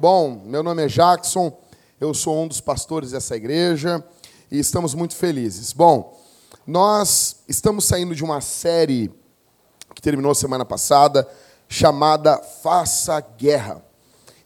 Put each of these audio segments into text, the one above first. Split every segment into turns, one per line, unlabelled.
bom? Meu nome é Jackson, eu sou um dos pastores dessa igreja e estamos muito felizes. Bom, nós estamos saindo de uma série que terminou semana passada, chamada Faça Guerra.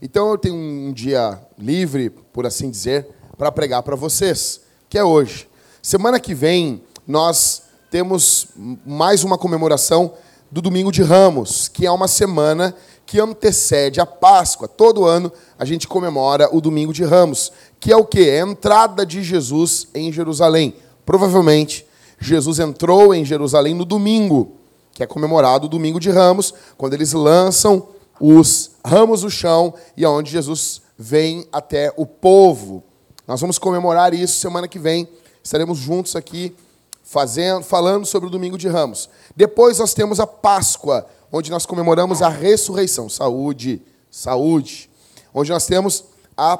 Então eu tenho um dia livre, por assim dizer, para pregar para vocês, que é hoje. Semana que vem nós temos mais uma comemoração do Domingo de Ramos, que é uma semana que antecede a Páscoa. Todo ano a gente comemora o Domingo de Ramos, que é o quê? É a entrada de Jesus em Jerusalém. Provavelmente Jesus entrou em Jerusalém no domingo, que é comemorado o Domingo de Ramos, quando eles lançam os ramos no chão e aonde é Jesus vem até o povo. Nós vamos comemorar isso semana que vem. Estaremos juntos aqui fazendo, falando sobre o Domingo de Ramos. Depois nós temos a Páscoa, onde nós comemoramos a ressurreição. Saúde, saúde. Onde nós temos a,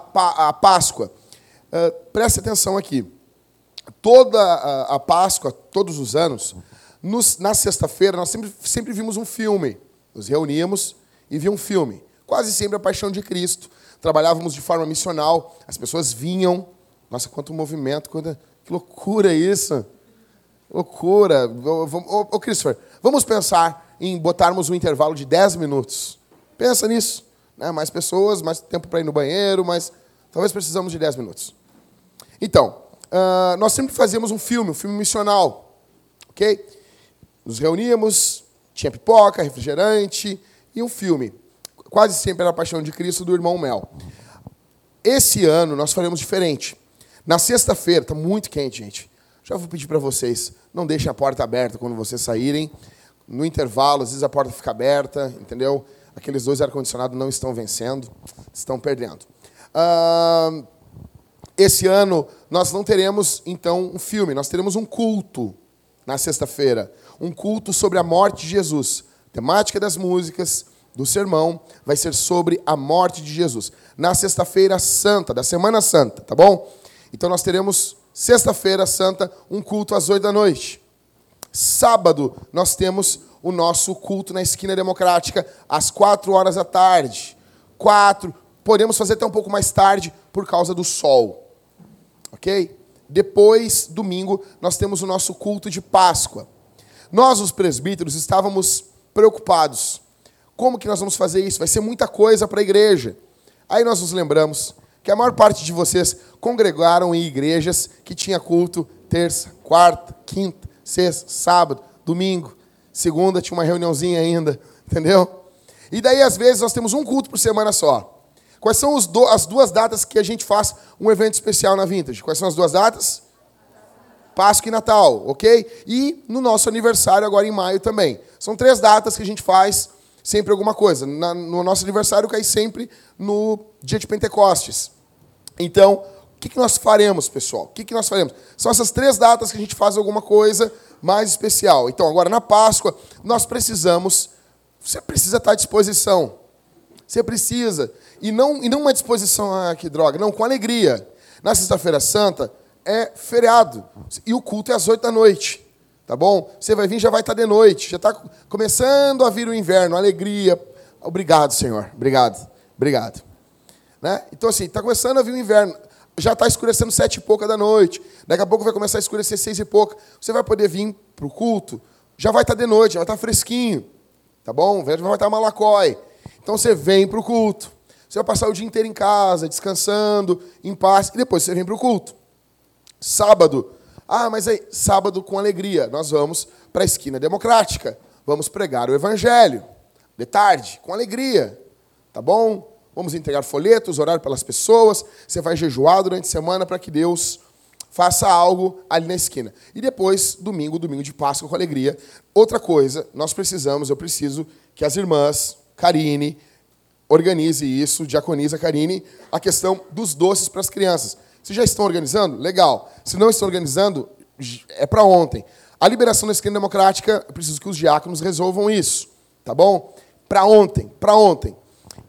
a Páscoa. Uh, preste atenção aqui. Toda a, a Páscoa, todos os anos, nos, na sexta-feira, nós sempre, sempre vimos um filme. Nos reuníamos e vimos um filme. Quase sempre a Paixão de Cristo. Trabalhávamos de forma missional, as pessoas vinham. Nossa, quanto movimento, quanta, que loucura isso! Loucura. Ô, ô, Christopher, vamos pensar em botarmos um intervalo de 10 minutos. Pensa nisso. Né? Mais pessoas, mais tempo para ir no banheiro, mas talvez precisamos de 10 minutos. Então, uh, nós sempre fazíamos um filme, um filme missional. Ok? Nos reuníamos, tinha pipoca, refrigerante e um filme. Quase sempre era a Paixão de Cristo do irmão Mel. Esse ano nós faremos diferente. Na sexta-feira, está muito quente, gente. Já vou pedir para vocês, não deixem a porta aberta quando vocês saírem. No intervalo, às vezes a porta fica aberta, entendeu? Aqueles dois ar-condicionados não estão vencendo, estão perdendo. Uh, esse ano nós não teremos, então, um filme, nós teremos um culto na sexta-feira. Um culto sobre a morte de Jesus. A temática das músicas, do sermão, vai ser sobre a morte de Jesus. Na sexta-feira santa, da Semana Santa, tá bom? Então nós teremos Sexta-feira santa, um culto às oito da noite. Sábado, nós temos o nosso culto na esquina democrática, às quatro horas da tarde. Quatro, podemos fazer até um pouco mais tarde, por causa do sol. Ok? Depois, domingo, nós temos o nosso culto de Páscoa. Nós, os presbíteros, estávamos preocupados. Como que nós vamos fazer isso? Vai ser muita coisa para a igreja. Aí nós nos lembramos que a maior parte de vocês congregaram em igrejas que tinha culto terça, quarta, quinta, sexta, sábado, domingo, segunda tinha uma reuniãozinha ainda, entendeu? E daí às vezes nós temos um culto por semana só. Quais são do, as duas datas que a gente faz um evento especial na Vintage? Quais são as duas datas? Páscoa e Natal, ok? E no nosso aniversário agora em maio também. São três datas que a gente faz sempre alguma coisa. Na, no nosso aniversário cai sempre no dia de Pentecostes. Então, que, que nós faremos, pessoal? O que, que nós faremos? São essas três datas que a gente faz alguma coisa mais especial. Então, agora na Páscoa, nós precisamos. Você precisa estar à disposição. Você precisa. E não, e não uma disposição, ah, que droga, não, com alegria. Na Sexta-feira Santa é feriado. E o culto é às oito da noite. Tá bom? Você vai vir, já vai estar de noite. Já está começando a vir o inverno, alegria. Obrigado, Senhor. Obrigado. Obrigado. Né? Então, assim, está começando a vir o inverno. Já está escurecendo sete e pouca da noite. Daqui a pouco vai começar a escurecer seis e pouca. Você vai poder vir para o culto. Já vai estar tá de noite, já vai estar tá fresquinho. Tá bom? Já vai estar tá malacói. Então você vem para o culto. Você vai passar o dia inteiro em casa, descansando, em paz. E depois você vem para o culto. Sábado. Ah, mas aí, sábado com alegria. Nós vamos para a esquina democrática. Vamos pregar o evangelho. De tarde, com alegria. Tá bom? Vamos entregar folhetos, orar pelas pessoas. Você vai jejuar durante a semana para que Deus faça algo ali na esquina. E depois, domingo, domingo de Páscoa com alegria. Outra coisa, nós precisamos, eu preciso que as irmãs, Karine, organize isso, diaconiza Karine, a questão dos doces para as crianças. Vocês já estão organizando? Legal. Se não estão organizando, é para ontem. A liberação da esquina democrática, eu preciso que os diáconos resolvam isso, tá bom? Para ontem, para ontem.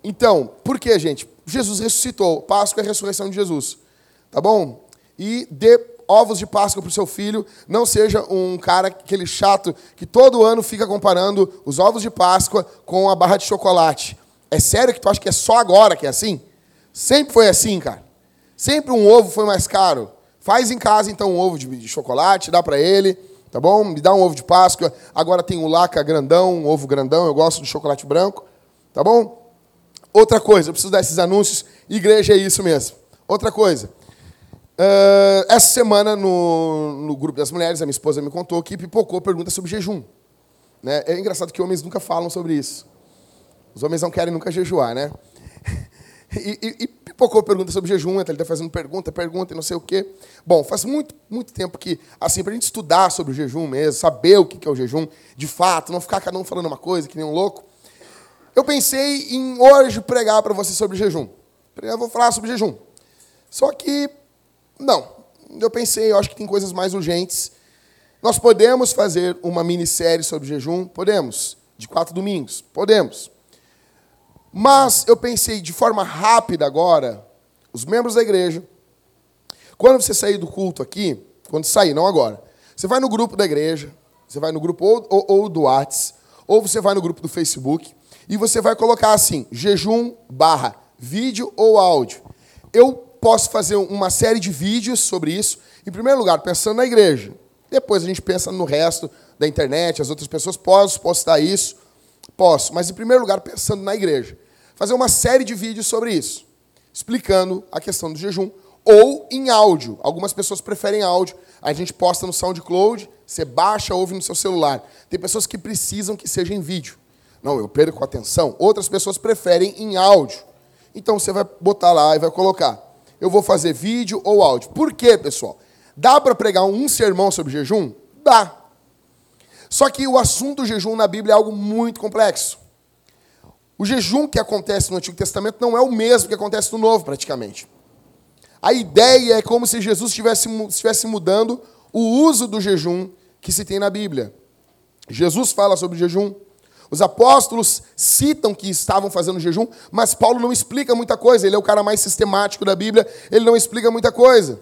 Então, por que, gente? Jesus ressuscitou. Páscoa é a ressurreição de Jesus. Tá bom? E dê ovos de Páscoa para o seu filho. Não seja um cara, aquele chato, que todo ano fica comparando os ovos de Páscoa com a barra de chocolate. É sério que tu acha que é só agora que é assim? Sempre foi assim, cara. Sempre um ovo foi mais caro. Faz em casa, então, um ovo de, chocolate, dá para ele, tá bom? Me dá um ovo de Páscoa. Agora tem o laca grandão, um ovo grandão. Eu gosto do chocolate branco, tá bom? Outra coisa, eu preciso dar esses anúncios. Igreja é isso mesmo. Outra coisa. Uh, essa semana, no, no grupo das mulheres, a minha esposa me contou que pipocou pergunta sobre jejum. Né? É engraçado que homens nunca falam sobre isso. Os homens não querem nunca jejuar, né? E, e, e pipocou pergunta sobre jejum, então ele está fazendo pergunta, pergunta e não sei o quê. Bom, faz muito, muito tempo que, assim, para a gente estudar sobre o jejum mesmo, saber o que é o jejum, de fato, não ficar cada um falando uma coisa, que nem um louco, eu pensei em hoje pregar para você sobre jejum. Eu vou falar sobre jejum. Só que, não. Eu pensei, eu acho que tem coisas mais urgentes. Nós podemos fazer uma minissérie sobre jejum? Podemos. De quatro domingos? Podemos. Mas eu pensei de forma rápida agora, os membros da igreja, quando você sair do culto aqui, quando sair, não agora, você vai no grupo da igreja, você vai no grupo ou, ou, ou do Whats, ou você vai no grupo do Facebook, e você vai colocar assim, jejum barra vídeo ou áudio. Eu posso fazer uma série de vídeos sobre isso, em primeiro lugar, pensando na igreja. Depois a gente pensa no resto da internet, as outras pessoas. Posso postar isso? Posso. Mas, em primeiro lugar, pensando na igreja fazer uma série de vídeos sobre isso, explicando a questão do jejum, ou em áudio. Algumas pessoas preferem áudio. A gente posta no SoundCloud, você baixa, ouve no seu celular. Tem pessoas que precisam que seja em vídeo. Não, eu perco a atenção. Outras pessoas preferem em áudio. Então você vai botar lá e vai colocar. Eu vou fazer vídeo ou áudio. Por quê, pessoal? Dá para pregar um sermão sobre jejum? Dá. Só que o assunto jejum na Bíblia é algo muito complexo. O jejum que acontece no Antigo Testamento não é o mesmo que acontece no Novo, praticamente. A ideia é como se Jesus estivesse, estivesse mudando o uso do jejum que se tem na Bíblia. Jesus fala sobre jejum. Os apóstolos citam que estavam fazendo jejum, mas Paulo não explica muita coisa. Ele é o cara mais sistemático da Bíblia, ele não explica muita coisa.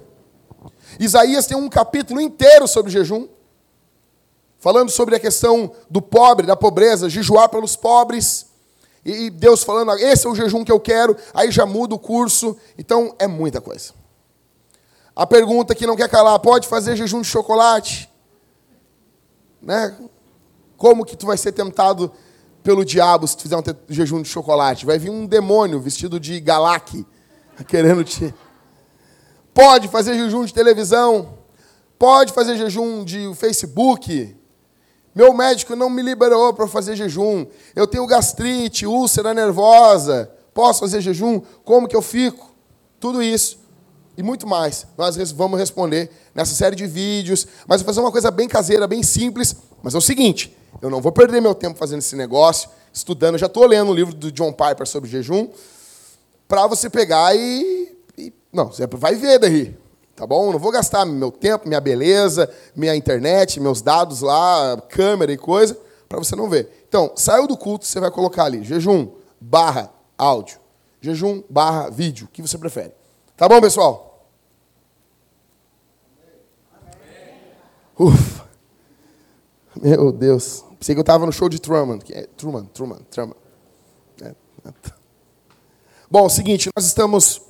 Isaías tem um capítulo inteiro sobre jejum, falando sobre a questão do pobre, da pobreza, jejuar pelos pobres. E Deus falando, esse é o jejum que eu quero, aí já muda o curso. Então é muita coisa. A pergunta que não quer calar, pode fazer jejum de chocolate? Né? Como que tu vai ser tentado pelo diabo se tu fizer um jejum de chocolate? Vai vir um demônio vestido de galaque querendo te. Pode fazer jejum de televisão? Pode fazer jejum de Facebook? Meu médico não me liberou para fazer jejum. Eu tenho gastrite, úlcera nervosa. Posso fazer jejum? Como que eu fico? Tudo isso e muito mais nós vamos responder nessa série de vídeos. Mas vou fazer uma coisa bem caseira, bem simples. Mas é o seguinte: eu não vou perder meu tempo fazendo esse negócio, estudando. Já estou lendo o um livro do John Piper sobre jejum, para você pegar e, e. Não, você vai ver daí. Tá bom? Não vou gastar meu tempo, minha beleza, minha internet, meus dados lá, câmera e coisa, para você não ver. Então, saiu do culto, você vai colocar ali jejum barra áudio, jejum barra vídeo, o que você prefere. Tá bom, pessoal? Ufa. Meu Deus. Pensei que eu estava no show de Truman. É Truman, Truman, Truman. É. Bom, é o seguinte, nós estamos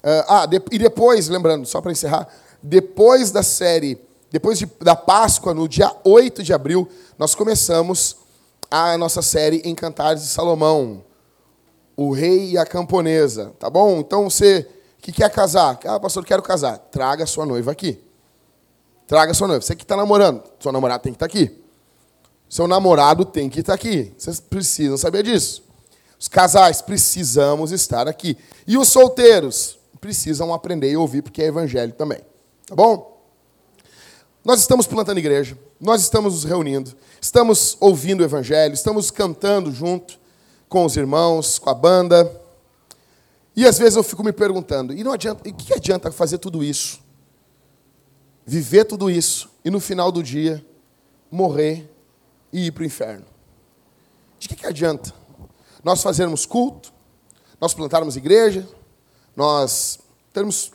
Uh, ah, de, e depois, lembrando, só para encerrar, depois da série, depois de, da Páscoa, no dia 8 de abril, nós começamos a nossa série em Cantares de Salomão, o rei e a camponesa, tá bom? Então você que quer casar, ah, pastor, quero casar, traga sua noiva aqui. Traga sua noiva. Você que está namorando, sua namorada tem que estar tá aqui. Seu namorado tem que estar tá aqui. Vocês precisam saber disso. Os casais precisamos estar aqui. E os solteiros, precisam aprender e ouvir, porque é evangelho também. Tá bom? Nós estamos plantando igreja, nós estamos nos reunindo, estamos ouvindo o evangelho, estamos cantando junto com os irmãos, com a banda. E às vezes eu fico me perguntando, e não adianta, e que adianta fazer tudo isso? Viver tudo isso e no final do dia morrer e ir para o inferno. De que, que adianta? Nós fazermos culto, nós plantarmos igreja, nós temos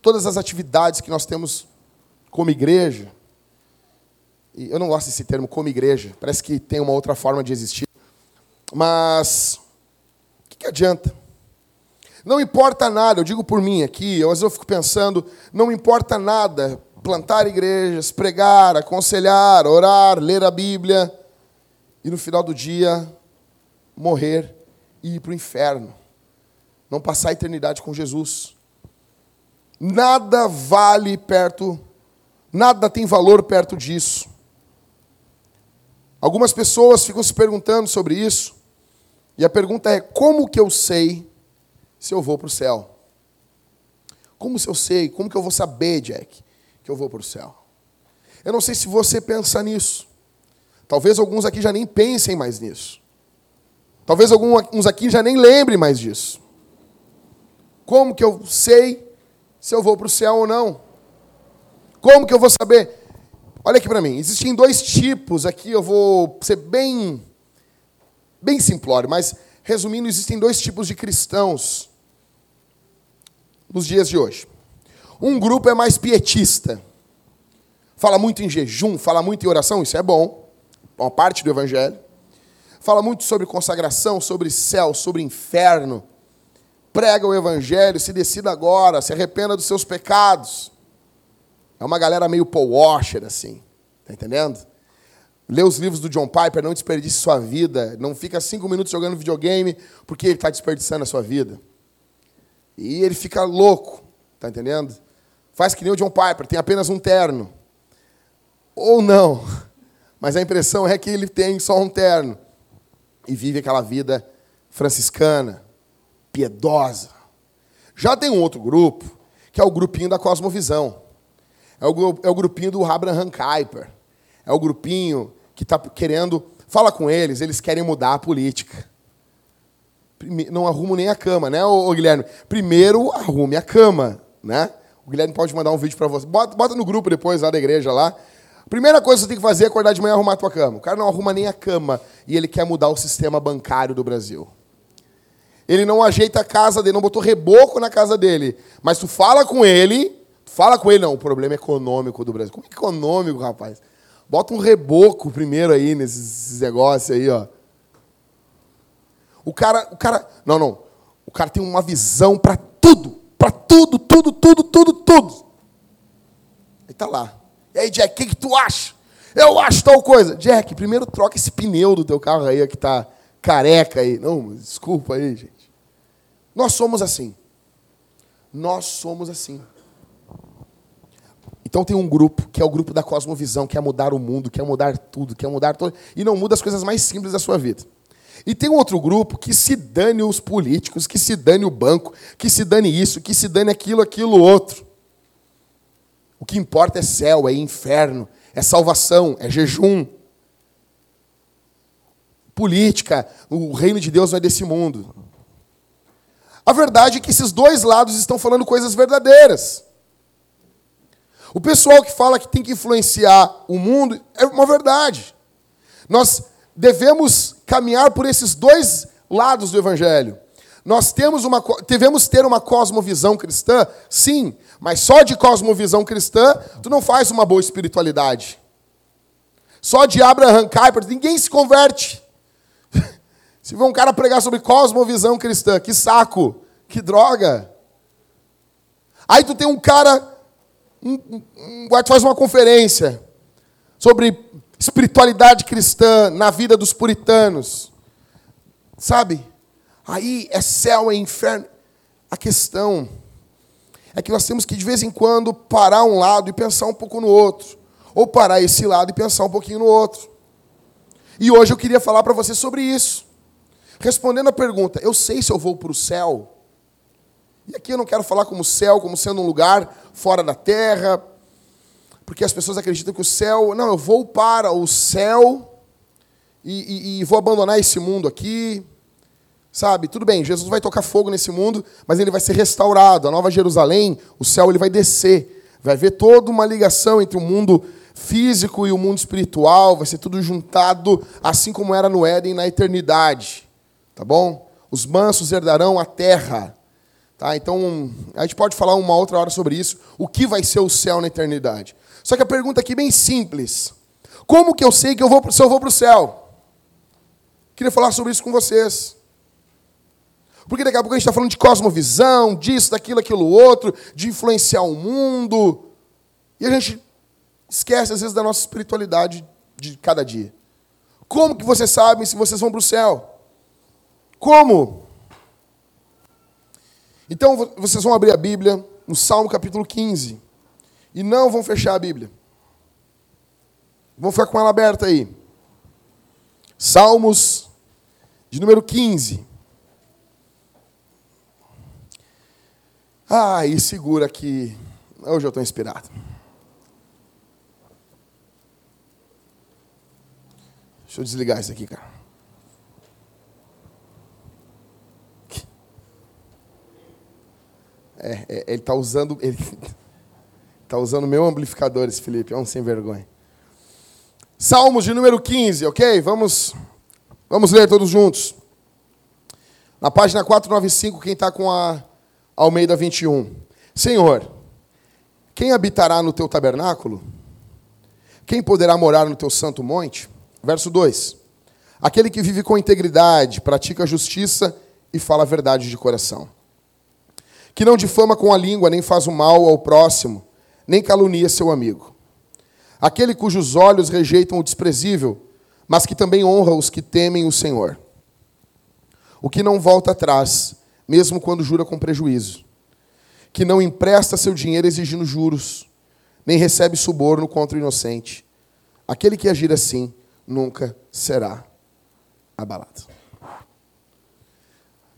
todas as atividades que nós temos como igreja. E eu não gosto desse termo como igreja, parece que tem uma outra forma de existir. Mas o que, que adianta? Não importa nada, eu digo por mim aqui, às vezes eu fico pensando, não importa nada plantar igrejas, pregar, aconselhar, orar, ler a Bíblia e no final do dia morrer e ir para o inferno. Não passar a eternidade com Jesus. Nada vale perto, nada tem valor perto disso. Algumas pessoas ficam se perguntando sobre isso, e a pergunta é: como que eu sei se eu vou para o céu? Como se eu sei? Como que eu vou saber, Jack, que eu vou para o céu? Eu não sei se você pensa nisso. Talvez alguns aqui já nem pensem mais nisso. Talvez alguns aqui já nem lembrem mais disso. Como que eu sei se eu vou para o céu ou não. Como que eu vou saber? Olha aqui para mim, existem dois tipos aqui, eu vou ser bem bem simplório, mas resumindo, existem dois tipos de cristãos nos dias de hoje. Um grupo é mais pietista. Fala muito em jejum, fala muito em oração, isso é bom, é uma parte do evangelho. Fala muito sobre consagração, sobre céu, sobre inferno prega o evangelho, se decida agora, se arrependa dos seus pecados. É uma galera meio Paul Washer, assim. Tá entendendo? Lê os livros do John Piper, não desperdice sua vida. Não fica cinco minutos jogando videogame porque ele está desperdiçando a sua vida. E ele fica louco, tá entendendo? Faz que nem o John Piper, tem apenas um terno. Ou não. Mas a impressão é que ele tem só um terno. E vive aquela vida franciscana, piedosa. Já tem um outro grupo, que é o grupinho da Cosmovisão. É o, é o grupinho do Abraham Kuyper. É o grupinho que está querendo. Fala com eles, eles querem mudar a política. Não arrumo nem a cama, né, ô, Guilherme? Primeiro arrume a cama, né? O Guilherme pode mandar um vídeo para você. Bota, bota no grupo depois lá da igreja lá. Primeira coisa que você tem que fazer é acordar de manhã e arrumar a tua cama. O cara não arruma nem a cama e ele quer mudar o sistema bancário do Brasil. Ele não ajeita a casa dele, não botou reboco na casa dele. Mas tu fala com ele, fala com ele, não, o problema é econômico do Brasil. Como é econômico, rapaz? Bota um reboco primeiro aí nesses negócios aí, ó. O cara, o cara, não, não. O cara tem uma visão para tudo, para tudo, tudo, tudo, tudo, tá lá. E aí, Jack, o que, que tu acha? Eu acho tal coisa. Jack, primeiro troca esse pneu do teu carro aí que tá careca aí. Não, desculpa aí, gente. Nós somos assim. Nós somos assim. Então tem um grupo, que é o grupo da cosmovisão, que quer mudar o mundo, quer mudar tudo, quer mudar tudo, e não muda as coisas mais simples da sua vida. E tem outro grupo que se dane os políticos, que se dane o banco, que se dane isso, que se dane aquilo, aquilo, outro. O que importa é céu, é inferno, é salvação, é jejum. Política, o reino de Deus não é desse mundo. A verdade é que esses dois lados estão falando coisas verdadeiras. O pessoal que fala que tem que influenciar o mundo é uma verdade. Nós devemos caminhar por esses dois lados do evangelho. Nós temos uma, devemos ter uma cosmovisão cristã, sim, mas só de cosmovisão cristã tu não faz uma boa espiritualidade. Só de Abraham Kuyper ninguém se converte. Se vê um cara pregar sobre cosmovisão cristã, que saco, que droga. Aí tu tem um cara, um, um, um, faz uma conferência sobre espiritualidade cristã na vida dos puritanos. Sabe? Aí é céu, é inferno. A questão é que nós temos que, de vez em quando, parar um lado e pensar um pouco no outro. Ou parar esse lado e pensar um pouquinho no outro. E hoje eu queria falar para você sobre isso. Respondendo a pergunta, eu sei se eu vou para o céu. E aqui eu não quero falar como céu, como sendo um lugar fora da terra, porque as pessoas acreditam que o céu. Não, eu vou para o céu e, e, e vou abandonar esse mundo aqui. Sabe, tudo bem, Jesus vai tocar fogo nesse mundo, mas ele vai ser restaurado. A Nova Jerusalém, o céu ele vai descer. Vai haver toda uma ligação entre o mundo físico e o mundo espiritual, vai ser tudo juntado, assim como era no Éden na eternidade. Tá bom? Os mansos herdarão a terra. Tá? Então, a gente pode falar uma outra hora sobre isso. O que vai ser o céu na eternidade? Só que a pergunta aqui é bem simples. Como que eu sei que eu vou, se eu vou para o céu? Queria falar sobre isso com vocês. Porque daqui a pouco a gente está falando de cosmovisão, disso, daquilo, aquilo outro, de influenciar o mundo. E a gente esquece, às vezes, da nossa espiritualidade de cada dia. Como que vocês sabem se vocês vão para o céu? Como? Então, vocês vão abrir a Bíblia no Salmo capítulo 15. E não vão fechar a Bíblia. Vão ficar com ela aberta aí. Salmos de número 15. Ah, e segura aqui. Hoje eu estou inspirado. Deixa eu desligar isso aqui, cara. É, é, ele está usando. Ele está usando meu amplificador, esse Felipe. É um sem vergonha. Salmos de número 15, ok? Vamos, vamos ler todos juntos. Na página 495, quem está com a Almeida 21. Senhor, quem habitará no teu tabernáculo? Quem poderá morar no teu santo monte? Verso 2: Aquele que vive com integridade, pratica justiça e fala a verdade de coração. Que não difama com a língua, nem faz o mal ao próximo, nem calunia seu amigo. Aquele cujos olhos rejeitam o desprezível, mas que também honra os que temem o Senhor. O que não volta atrás, mesmo quando jura com prejuízo. Que não empresta seu dinheiro exigindo juros, nem recebe suborno contra o inocente. Aquele que agir assim nunca será abalado.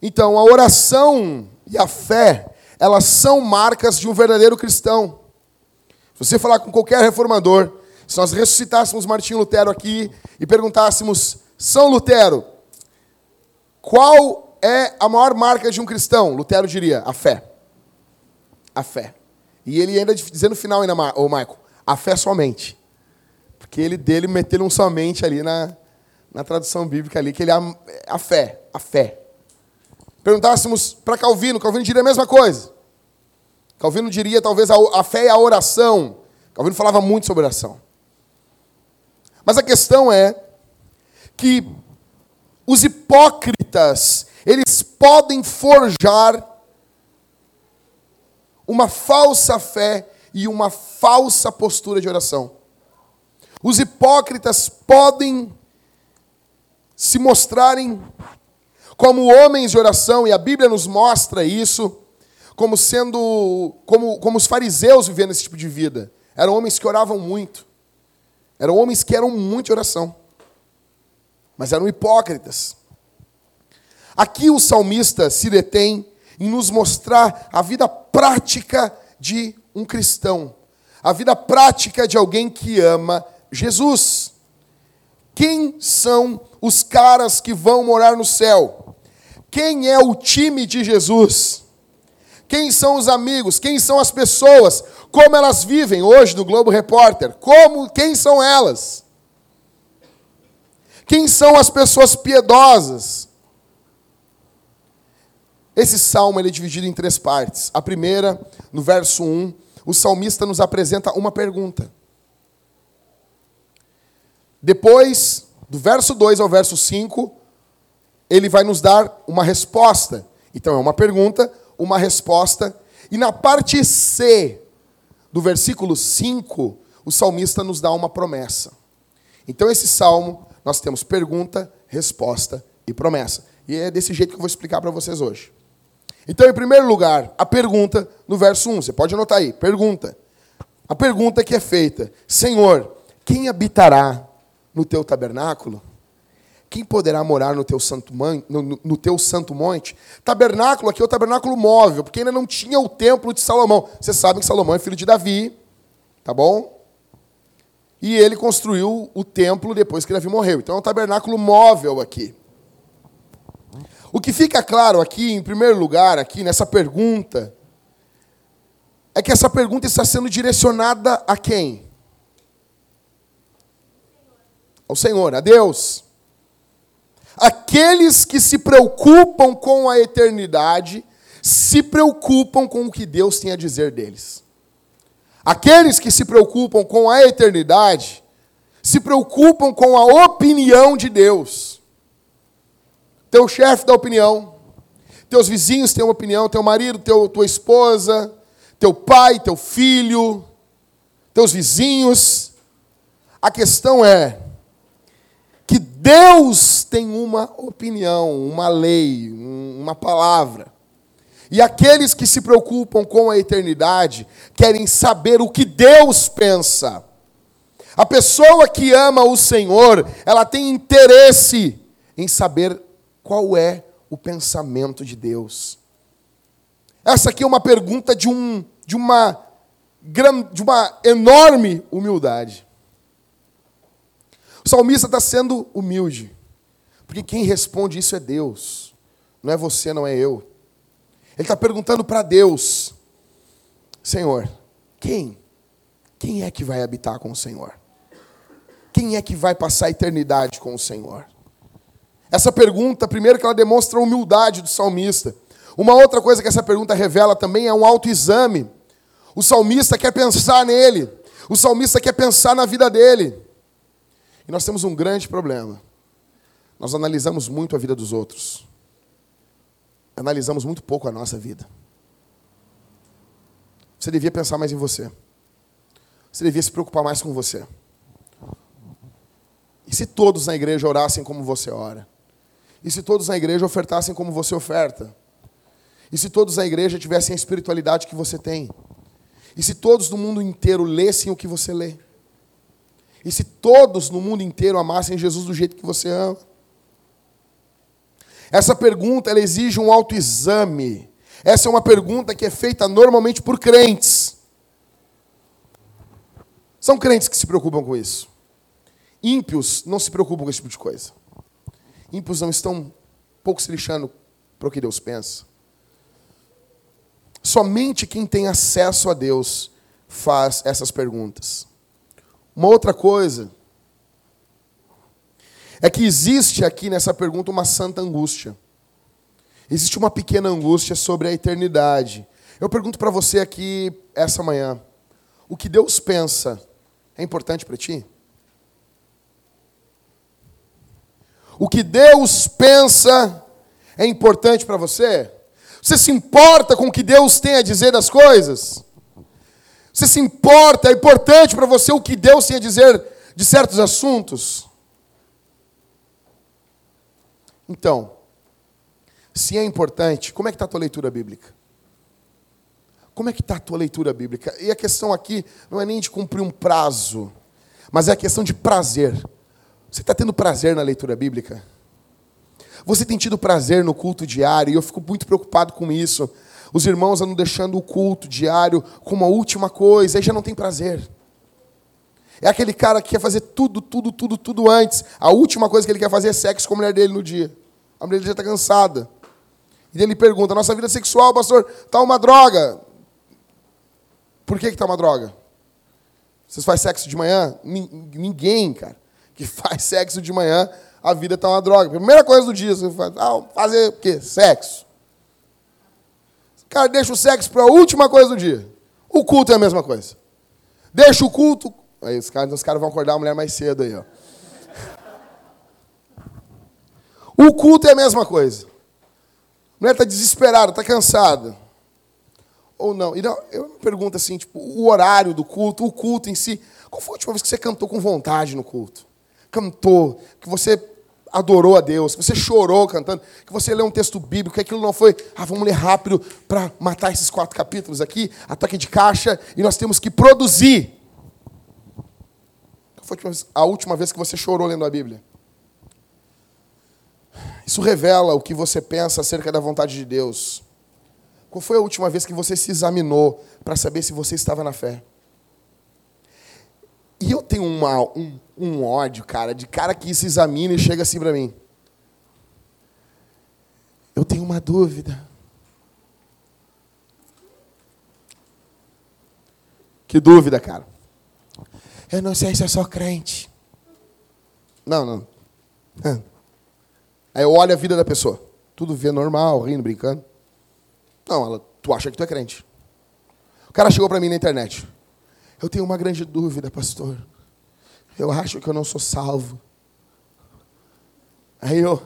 Então, a oração e a fé, elas são marcas de um verdadeiro cristão. Se você falar com qualquer reformador, se nós ressuscitássemos Martinho Lutero aqui e perguntássemos, São Lutero, qual é a maior marca de um cristão? Lutero diria, a fé. A fé. E ele ainda dizendo no final ainda, ô Michael, a fé somente que ele dele meteu um somente ali na, na tradução bíblica ali, que ele é a, a fé, a fé. Perguntássemos para Calvino, Calvino diria a mesma coisa. Calvino diria talvez a, a fé e a oração. Calvino falava muito sobre oração. Mas a questão é que os hipócritas, eles podem forjar uma falsa fé e uma falsa postura de oração. Os hipócritas podem se mostrarem como homens de oração, e a Bíblia nos mostra isso, como sendo, como, como os fariseus vivendo esse tipo de vida. Eram homens que oravam muito. Eram homens que eram muito de oração. Mas eram hipócritas. Aqui o salmista se detém em nos mostrar a vida prática de um cristão. A vida prática de alguém que ama Jesus. Quem são os caras que vão morar no céu? Quem é o time de Jesus? Quem são os amigos? Quem são as pessoas? Como elas vivem hoje do Globo Repórter? Como, quem são elas? Quem são as pessoas piedosas? Esse salmo é dividido em três partes. A primeira, no verso 1, o salmista nos apresenta uma pergunta. Depois, do verso 2 ao verso 5, ele vai nos dar uma resposta. Então, é uma pergunta, uma resposta. E na parte C do versículo 5, o salmista nos dá uma promessa. Então, esse salmo, nós temos pergunta, resposta e promessa. E é desse jeito que eu vou explicar para vocês hoje. Então, em primeiro lugar, a pergunta no verso 1. Você pode anotar aí. Pergunta. A pergunta que é feita: Senhor, quem habitará no teu tabernáculo? Quem poderá morar no teu santo, no, no teu santo monte? Tabernáculo aqui é o tabernáculo móvel, porque ainda não tinha o templo de Salomão. Vocês sabem que Salomão é filho de Davi, tá bom? E ele construiu o templo depois que Davi morreu. Então é um tabernáculo móvel aqui. O que fica claro aqui, em primeiro lugar, aqui nessa pergunta, é que essa pergunta está sendo direcionada a quem? ao Senhor, a Deus. Aqueles que se preocupam com a eternidade se preocupam com o que Deus tem a dizer deles. Aqueles que se preocupam com a eternidade se preocupam com a opinião de Deus. Teu chefe dá opinião, teus vizinhos têm uma opinião, teu marido, teu, tua esposa, teu pai, teu filho, teus vizinhos. A questão é que Deus tem uma opinião, uma lei, uma palavra. E aqueles que se preocupam com a eternidade querem saber o que Deus pensa. A pessoa que ama o Senhor, ela tem interesse em saber qual é o pensamento de Deus. Essa aqui é uma pergunta de, um, de, uma, de uma enorme humildade. O salmista está sendo humilde, porque quem responde isso é Deus, não é você, não é eu. Ele está perguntando para Deus: Senhor, quem? Quem é que vai habitar com o Senhor? Quem é que vai passar a eternidade com o Senhor? Essa pergunta, primeiro que ela demonstra a humildade do salmista. Uma outra coisa que essa pergunta revela também é um autoexame. O salmista quer pensar nele. O salmista quer pensar na vida dele. E nós temos um grande problema. Nós analisamos muito a vida dos outros. Analisamos muito pouco a nossa vida. Você devia pensar mais em você. Você devia se preocupar mais com você. E se todos na igreja orassem como você ora? E se todos na igreja ofertassem como você oferta? E se todos na igreja tivessem a espiritualidade que você tem? E se todos no mundo inteiro lessem o que você lê? E se todos no mundo inteiro amassem Jesus do jeito que você ama? Essa pergunta ela exige um autoexame. Essa é uma pergunta que é feita normalmente por crentes. São crentes que se preocupam com isso. Ímpios não se preocupam com esse tipo de coisa. Ímpios não estão pouco se lixando para o que Deus pensa. Somente quem tem acesso a Deus faz essas perguntas. Uma outra coisa é que existe aqui nessa pergunta uma santa angústia. Existe uma pequena angústia sobre a eternidade. Eu pergunto para você aqui essa manhã: o que Deus pensa é importante para ti? O que Deus pensa é importante para você? Você se importa com o que Deus tem a dizer das coisas? Você se importa, é importante para você o que Deus tem a dizer de certos assuntos? Então, se é importante, como é que está a tua leitura bíblica? Como é que está a tua leitura bíblica? E a questão aqui não é nem de cumprir um prazo, mas é a questão de prazer. Você está tendo prazer na leitura bíblica? Você tem tido prazer no culto diário? E eu fico muito preocupado com isso. Os irmãos andam deixando o culto diário como a última coisa, aí já não tem prazer. É aquele cara que quer fazer tudo, tudo, tudo, tudo antes. A última coisa que ele quer fazer é sexo com a mulher dele no dia. A mulher dele já está cansada. E ele pergunta: nossa vida sexual, pastor, está uma droga. Por que está uma droga? Vocês fazem sexo de manhã? Ninguém, cara que faz sexo de manhã, a vida está uma droga. Primeira coisa do dia, você faz, ah, fazer o quê? Sexo. O cara deixa o sexo para a última coisa do dia. O culto é a mesma coisa. Deixa o culto. Aí os caras, os caras vão acordar a mulher mais cedo aí, ó. O culto é a mesma coisa. A mulher está desesperada, está cansada. Ou não. E não, eu me pergunto assim, tipo, o horário do culto, o culto em si. Qual foi a última vez que você cantou com vontade no culto? Cantou, que você adorou a Deus, que você chorou cantando, que você leu um texto bíblico, que aquilo não foi, ah, vamos ler rápido para matar esses quatro capítulos aqui, ataque de caixa, e nós temos que produzir. Qual foi a última vez que você chorou lendo a Bíblia? Isso revela o que você pensa acerca da vontade de Deus. Qual foi a última vez que você se examinou para saber se você estava na fé? E eu tenho uma, um, um ódio, cara, de cara que se examina e chega assim para mim. Eu tenho uma dúvida. Que dúvida, cara? Eu não sei se eu sou crente. Não, não. Aí eu olho a vida da pessoa. Tudo vê normal, rindo, brincando. Não, ela, tu acha que tu é crente. O cara chegou para mim na internet. Eu tenho uma grande dúvida, pastor. Eu acho que eu não sou salvo. Aí eu.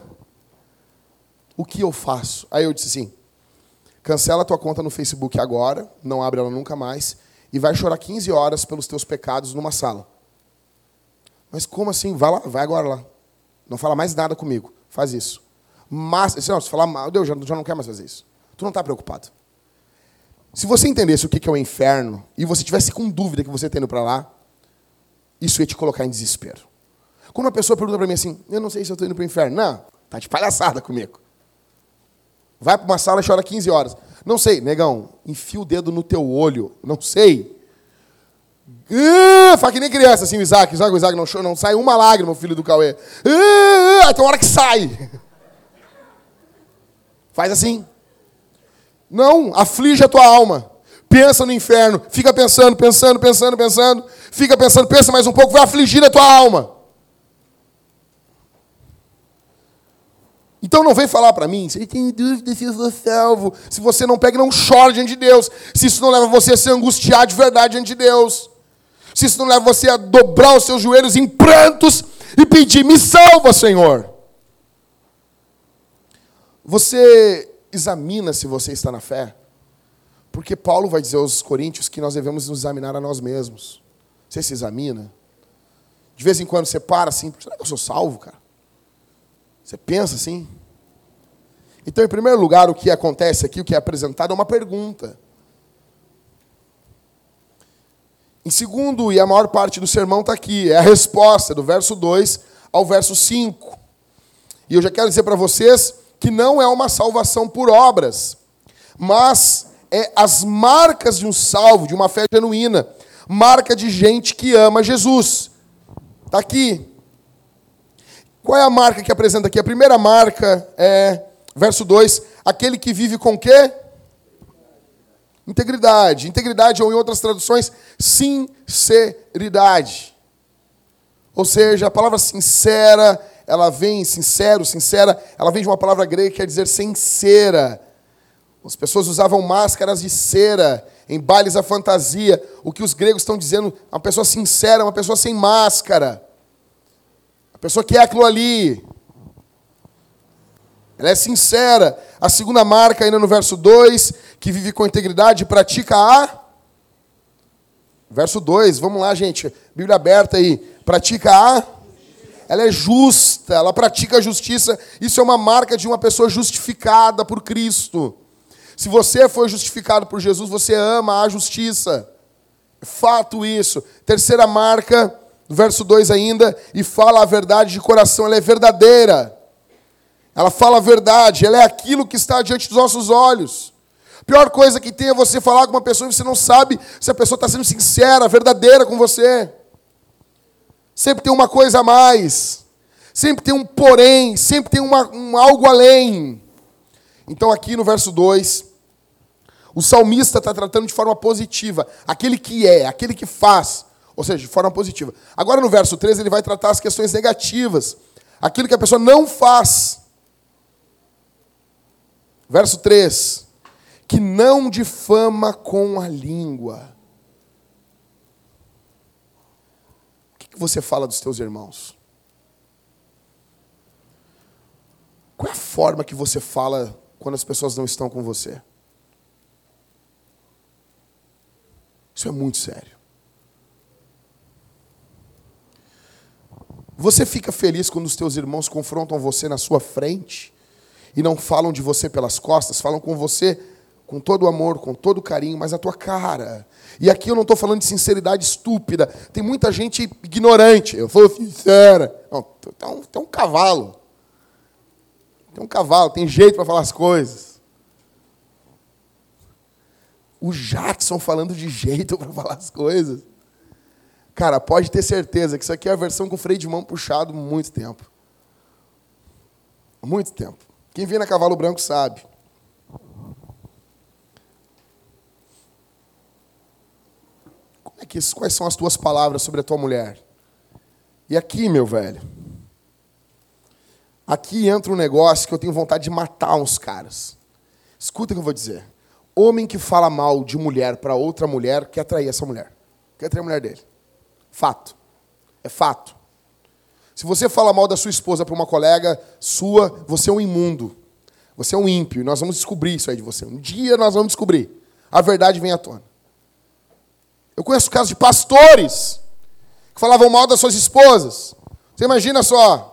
o que eu faço? Aí eu disse assim: cancela tua conta no Facebook agora, não abre ela nunca mais, e vai chorar 15 horas pelos teus pecados numa sala. Mas como assim? Vai lá, vai agora lá. Não fala mais nada comigo. Faz isso. Mas, não, se falar mal, Deus já, já não quer mais fazer isso. Tu não está preocupado. Se você entendesse o que é o inferno e você tivesse com dúvida que você está indo para lá, isso ia te colocar em desespero. Quando uma pessoa pergunta para mim assim, eu não sei se eu estou indo para o inferno. Não, tá de palhaçada comigo. Vai para uma sala e chora 15 horas. Não sei, negão, enfia o dedo no teu olho. Não sei. Uh, fala que nem criança, assim, o Isaac. Isaac, o Isaac não, não sai uma lágrima, o filho do Cauê. Uh, tem uma hora que sai. Faz assim. Não, aflige a tua alma. Pensa no inferno. Fica pensando, pensando, pensando, pensando. Fica pensando, pensa mais um pouco, vai afligir a tua alma. Então não vem falar para mim, você tem dúvida se eu sou salvo. Se você não pega, não chora diante de Deus. Se isso não leva você a se angustiar de verdade diante de Deus. Se isso não leva você a dobrar os seus joelhos em prantos e pedir, me salva, Senhor. Você examina se você está na fé. Porque Paulo vai dizer aos coríntios que nós devemos nos examinar a nós mesmos. Você se examina? De vez em quando você para assim, será que eu sou salvo, cara? Você pensa assim? Então, em primeiro lugar, o que acontece aqui, o que é apresentado é uma pergunta. Em segundo, e a maior parte do sermão está aqui, é a resposta, do verso 2 ao verso 5. E eu já quero dizer para vocês que não é uma salvação por obras, mas é as marcas de um salvo, de uma fé genuína, marca de gente que ama Jesus. Está aqui. Qual é a marca que apresenta aqui? A primeira marca é, verso 2, aquele que vive com quê? Integridade. Integridade, ou em outras traduções, sinceridade. Ou seja, a palavra sincera, ela vem, sincero, sincera, ela vem de uma palavra grega que quer dizer sincera. As pessoas usavam máscaras de cera em bailes à fantasia. O que os gregos estão dizendo, uma pessoa sincera, uma pessoa sem máscara. A pessoa que é aquilo ali. Ela é sincera. A segunda marca, ainda no verso 2, que vive com integridade pratica a. Verso 2, vamos lá, gente. Bíblia aberta aí. Pratica a. Ela é justa, ela pratica a justiça. Isso é uma marca de uma pessoa justificada por Cristo. Se você foi justificado por Jesus, você ama a justiça. É fato isso. Terceira marca, verso 2 ainda, e fala a verdade de coração, ela é verdadeira. Ela fala a verdade, ela é aquilo que está diante dos nossos olhos. Pior coisa que tem é você falar com uma pessoa e você não sabe se a pessoa está sendo sincera, verdadeira com você. Sempre tem uma coisa a mais. Sempre tem um porém, sempre tem uma, um algo além. Então, aqui no verso 2, o salmista está tratando de forma positiva. Aquele que é, aquele que faz, ou seja, de forma positiva. Agora no verso 13 ele vai tratar as questões negativas. Aquilo que a pessoa não faz. Verso 3. Que não difama com a língua. O que você fala dos teus irmãos? Qual é a forma que você fala quando as pessoas não estão com você? Isso é muito sério. Você fica feliz quando os teus irmãos confrontam você na sua frente e não falam de você pelas costas, falam com você com todo o amor, com todo o carinho, mas a tua cara. E aqui eu não estou falando de sinceridade estúpida. Tem muita gente ignorante. Eu sou sincera. Não, tem um, tem um cavalo. Tem um cavalo, tem jeito para falar as coisas. O Jackson falando de jeito para falar as coisas. Cara, pode ter certeza que isso aqui é a versão com freio de mão puxado muito tempo. Muito tempo. Quem vem na cavalo branco sabe. Quais são as tuas palavras sobre a tua mulher? E aqui, meu velho, aqui entra um negócio que eu tenho vontade de matar uns caras. Escuta o que eu vou dizer. Homem que fala mal de mulher para outra mulher quer atrair essa mulher. Quer atrair a mulher dele. Fato. É fato. Se você fala mal da sua esposa para uma colega sua, você é um imundo. Você é um ímpio nós vamos descobrir isso aí de você. Um dia nós vamos descobrir. A verdade vem à tona. Eu conheço casos de pastores que falavam mal das suas esposas. Você imagina só.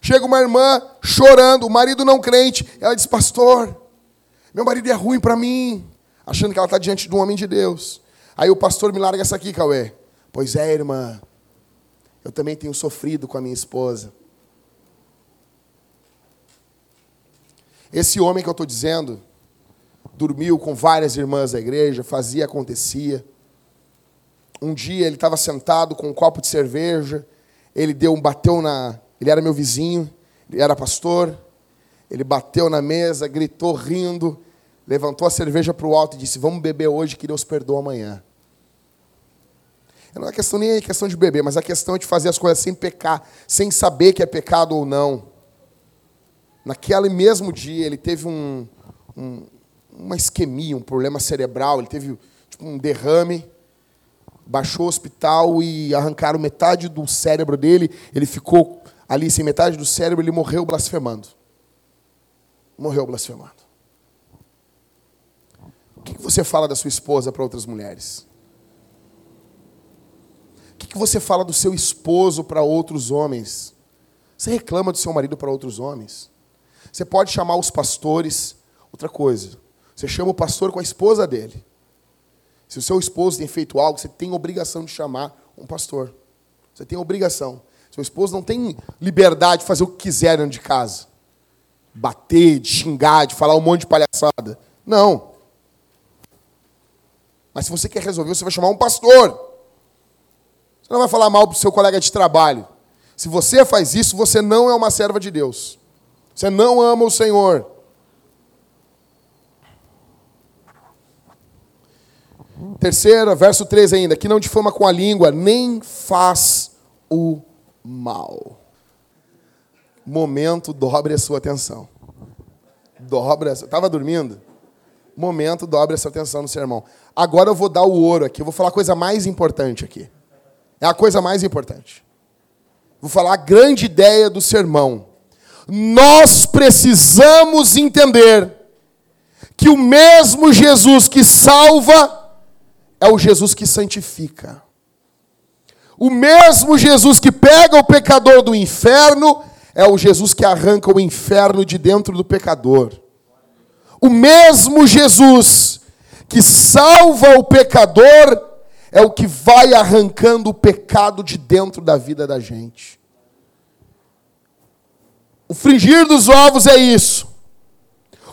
Chega uma irmã chorando, o marido não crente. Ela diz: Pastor, meu marido é ruim para mim. Achando que ela está diante de um homem de Deus. Aí o pastor me larga essa aqui, Cauê. Pois é, irmã. Eu também tenho sofrido com a minha esposa. Esse homem que eu estou dizendo dormiu com várias irmãs da igreja, fazia, acontecia. Um dia ele estava sentado com um copo de cerveja, ele deu um bateu na, ele era meu vizinho, ele era pastor. Ele bateu na mesa, gritou rindo, levantou a cerveja para o alto e disse: "Vamos beber hoje que Deus perdoa amanhã". Não é questão nem é questão de beber, mas a questão é de fazer as coisas sem pecar, sem saber que é pecado ou não. Naquele mesmo dia, ele teve um, um, uma isquemia, um problema cerebral, ele teve tipo, um derrame, baixou o hospital e arrancaram metade do cérebro dele, ele ficou ali sem metade do cérebro, ele morreu blasfemando. Morreu blasfemando. O que você fala da sua esposa para outras mulheres? O que você fala do seu esposo para outros homens? Você reclama do seu marido para outros homens? Você pode chamar os pastores. Outra coisa, você chama o pastor com a esposa dele. Se o seu esposo tem feito algo, você tem obrigação de chamar um pastor. Você tem obrigação. Seu esposo não tem liberdade de fazer o que quiser dentro de casa. Bater, de xingar, de falar um monte de palhaçada. Não. Mas se você quer resolver, você vai chamar um pastor. Você não vai falar mal para o seu colega de trabalho. Se você faz isso, você não é uma serva de Deus. Você não ama o Senhor. Terceira, verso 3 ainda, que não difama com a língua, nem faz o mal. Momento, dobre a sua atenção. Dobre, estava dormindo? Momento, dobre a sua atenção no sermão. Agora eu vou dar o ouro aqui, eu vou falar a coisa mais importante aqui. É a coisa mais importante. Vou falar a grande ideia do sermão nós precisamos entender que o mesmo Jesus que salva é o Jesus que santifica. O mesmo Jesus que pega o pecador do inferno é o Jesus que arranca o inferno de dentro do pecador. O mesmo Jesus que salva o pecador é o que vai arrancando o pecado de dentro da vida da gente. O fringir dos ovos é isso.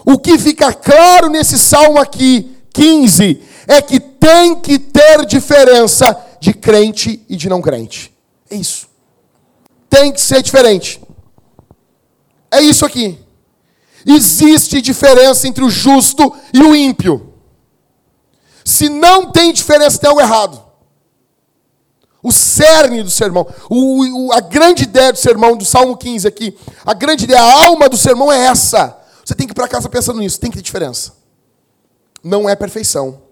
O que fica claro nesse salmo aqui, 15, é que tem que ter diferença de crente e de não crente. É isso. Tem que ser diferente. É isso aqui. Existe diferença entre o justo e o ímpio. Se não tem diferença, tem algo errado o cerne do sermão, o, o, a grande ideia do sermão, do Salmo 15 aqui, a grande ideia, a alma do sermão é essa. Você tem que ir para casa pensando nisso, tem que ter diferença. Não é perfeição.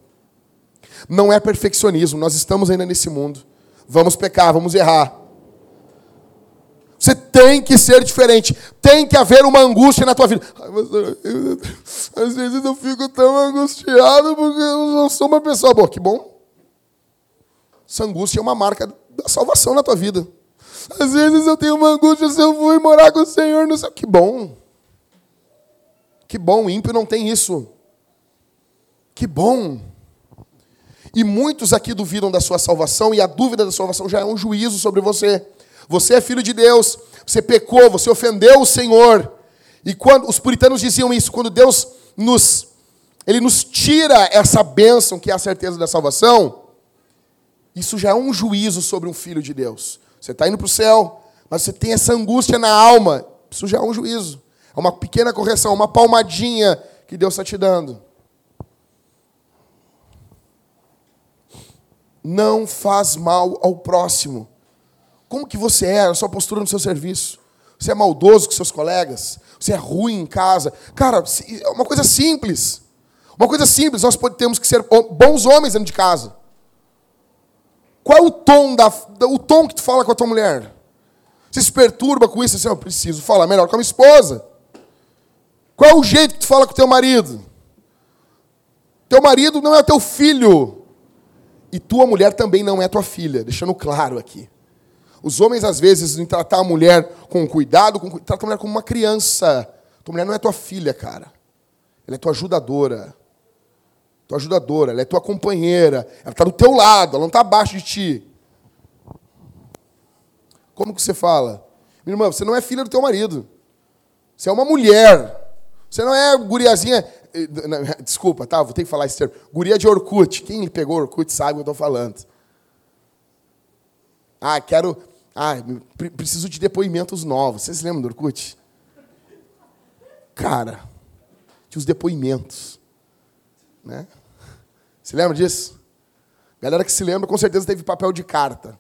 Não é perfeccionismo. Nós estamos ainda nesse mundo. Vamos pecar, vamos errar. Você tem que ser diferente. Tem que haver uma angústia na tua vida. às vezes eu fico tão angustiado porque eu não sou uma pessoa boa. Que bom. Essa angústia é uma marca da salvação na tua vida. Às vezes eu tenho uma angústia se eu fui morar com o Senhor no céu. Que bom. Que bom, o ímpio não tem isso. Que bom. E muitos aqui duvidam da sua salvação, e a dúvida da salvação já é um juízo sobre você. Você é filho de Deus, você pecou, você ofendeu o Senhor. E quando os puritanos diziam isso, quando Deus nos ele nos tira essa bênção que é a certeza da salvação, isso já é um juízo sobre um filho de Deus. Você está indo para o céu, mas você tem essa angústia na alma. Isso já é um juízo. É uma pequena correção, uma palmadinha que Deus está te dando. Não faz mal ao próximo. Como que você é, a sua postura no seu serviço? Você é maldoso com seus colegas? Você é ruim em casa? Cara, é uma coisa simples. Uma coisa simples, nós temos que ser bons homens dentro de casa. Qual é o tom, da, o tom que tu fala com a tua mulher? Você se perturba com isso? Assim, eu preciso falar melhor com a minha esposa. Qual é o jeito que tu fala com teu marido? Teu marido não é teu filho. E tua mulher também não é tua filha, deixando claro aqui. Os homens, às vezes, em tratar a mulher com cuidado, com, a mulher como uma criança. Tua mulher não é tua filha, cara. Ela é tua ajudadora. Tua ajudadora, ela é tua companheira. Ela está do teu lado, ela não está abaixo de ti. Como que você fala? Minha irmã, você não é filha do teu marido. Você é uma mulher. Você não é guriazinha. Eh, desculpa, tá? Vou ter que falar esse termo. Guria de Orkut. Quem pegou Orkut sabe o que eu estou falando. Ah, quero. Ah, preciso de depoimentos novos. Vocês lembram do Orkut? Cara, tinha os depoimentos. Né? Você lembra disso? Galera que se lembra, com certeza teve papel de carta.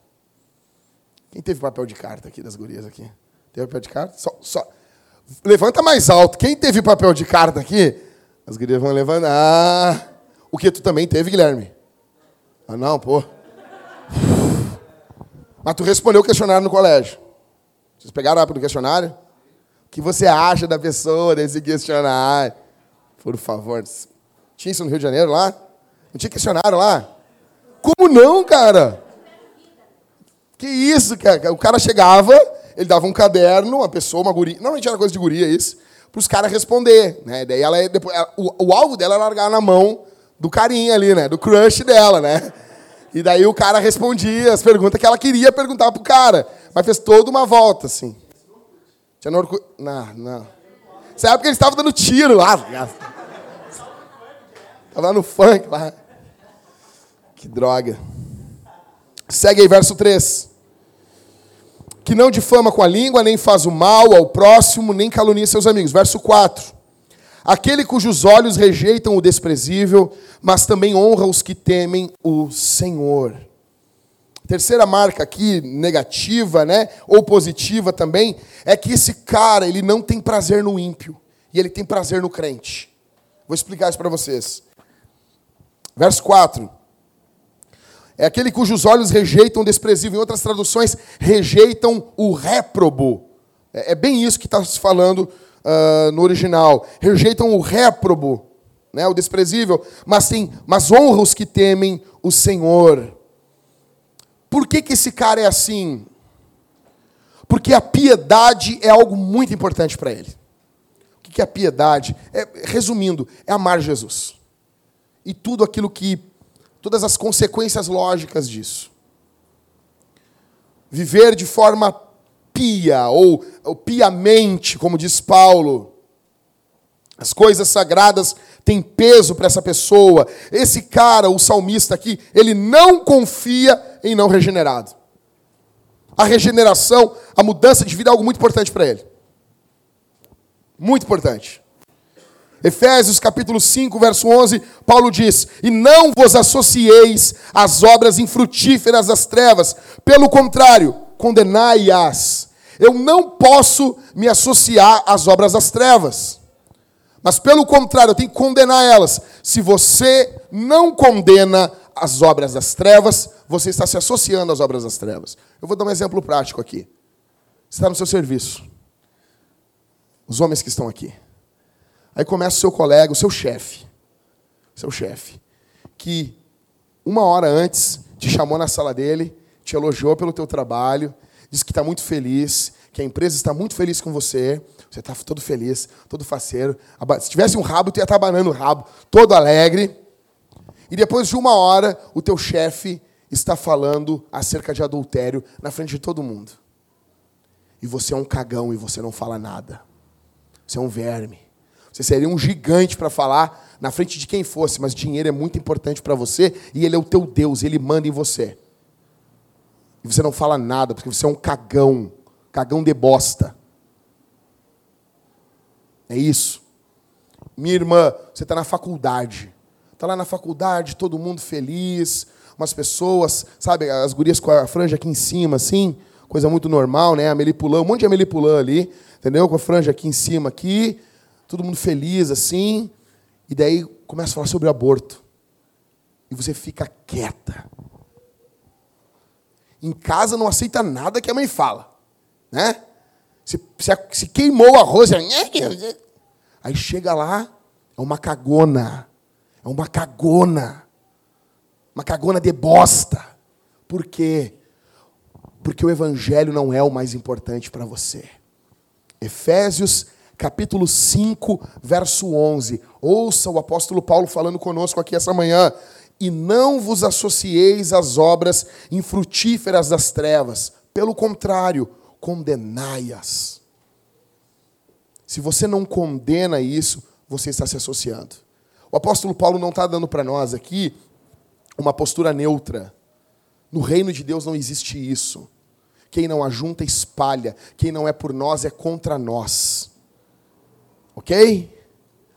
Quem teve papel de carta aqui das gurias aqui? Teve papel de carta? Só, só. Levanta mais alto. Quem teve papel de carta aqui? As gurias vão levantar. Ah, o que tu também teve, Guilherme? Ah, não, pô. Mas tu respondeu o questionário no colégio. Vocês pegaram a do questionário? O que você acha da pessoa desse questionário? Por favor. Tinha isso no Rio de Janeiro lá? Não tinha questionário lá? Como não, cara? Que isso, cara? O cara chegava, ele dava um caderno, uma pessoa, uma guria. Normalmente era coisa de guria isso, para os caras responder. Né? Daí ela, depois, ela, o, o, alvo dela era largar na mão do carinha ali, né? Do crush dela, né? E daí o cara respondia as perguntas que ela queria perguntar pro cara. Mas fez toda uma volta, assim. Tinha no Orkut... Não, não. Nessa época eles estavam dando tiro lá. Tava lá no funk lá. Que droga. Segue aí, verso 3 que não difama com a língua, nem faz o mal ao próximo, nem calunia seus amigos. Verso 4. Aquele cujos olhos rejeitam o desprezível, mas também honra os que temem o Senhor. Terceira marca aqui, negativa, né, ou positiva também, é que esse cara, ele não tem prazer no ímpio, e ele tem prazer no crente. Vou explicar isso para vocês. Verso 4. É aquele cujos olhos rejeitam o desprezível. Em outras traduções, rejeitam o réprobo. É, é bem isso que está se falando uh, no original. Rejeitam o réprobo, né, o desprezível, mas, tem, mas honra os que temem o Senhor. Por que, que esse cara é assim? Porque a piedade é algo muito importante para ele. O que é a piedade? É, resumindo, é amar Jesus. E tudo aquilo que todas as consequências lógicas disso. Viver de forma pia, ou, ou piamente, como diz Paulo. As coisas sagradas têm peso para essa pessoa. Esse cara, o salmista aqui, ele não confia em não regenerado. A regeneração, a mudança de vida é algo muito importante para ele. Muito importante. Efésios capítulo 5, verso 11, Paulo diz: E não vos associeis às obras infrutíferas das trevas, pelo contrário, condenai-as. Eu não posso me associar às obras das trevas, mas pelo contrário, eu tenho que condenar elas. Se você não condena as obras das trevas, você está se associando às obras das trevas. Eu vou dar um exemplo prático aqui. Você está no seu serviço. Os homens que estão aqui. Aí começa o seu colega, o seu chefe, seu chefe, que uma hora antes te chamou na sala dele, te elogiou pelo teu trabalho, disse que está muito feliz, que a empresa está muito feliz com você, você está todo feliz, todo faceiro. Se tivesse um rabo, tu ia estar abanando o rabo, todo alegre. E depois de uma hora, o teu chefe está falando acerca de adultério na frente de todo mundo. E você é um cagão e você não fala nada. Você é um verme. Você seria um gigante para falar na frente de quem fosse, mas dinheiro é muito importante para você e ele é o teu Deus, ele manda em você. E você não fala nada, porque você é um cagão, cagão de bosta. É isso. Minha irmã, você está na faculdade. Está lá na faculdade, todo mundo feliz, umas pessoas, sabe, as gurias com a franja aqui em cima, assim, coisa muito normal, né? A melipulã, um monte de melipulã ali, entendeu? Com a franja aqui em cima, aqui todo mundo feliz assim, e daí começa a falar sobre aborto. E você fica quieta. Em casa não aceita nada que a mãe fala, né? Se, se, se queimou o arroz, Aí chega lá, é uma cagona. É uma cagona. Uma cagona de bosta. Por quê? Porque o evangelho não é o mais importante para você. Efésios capítulo 5, verso 11. Ouça o apóstolo Paulo falando conosco aqui essa manhã. E não vos associeis às obras infrutíferas das trevas. Pelo contrário, condenai-as. Se você não condena isso, você está se associando. O apóstolo Paulo não está dando para nós aqui uma postura neutra. No reino de Deus não existe isso. Quem não ajunta, espalha. Quem não é por nós, é contra nós. Ok?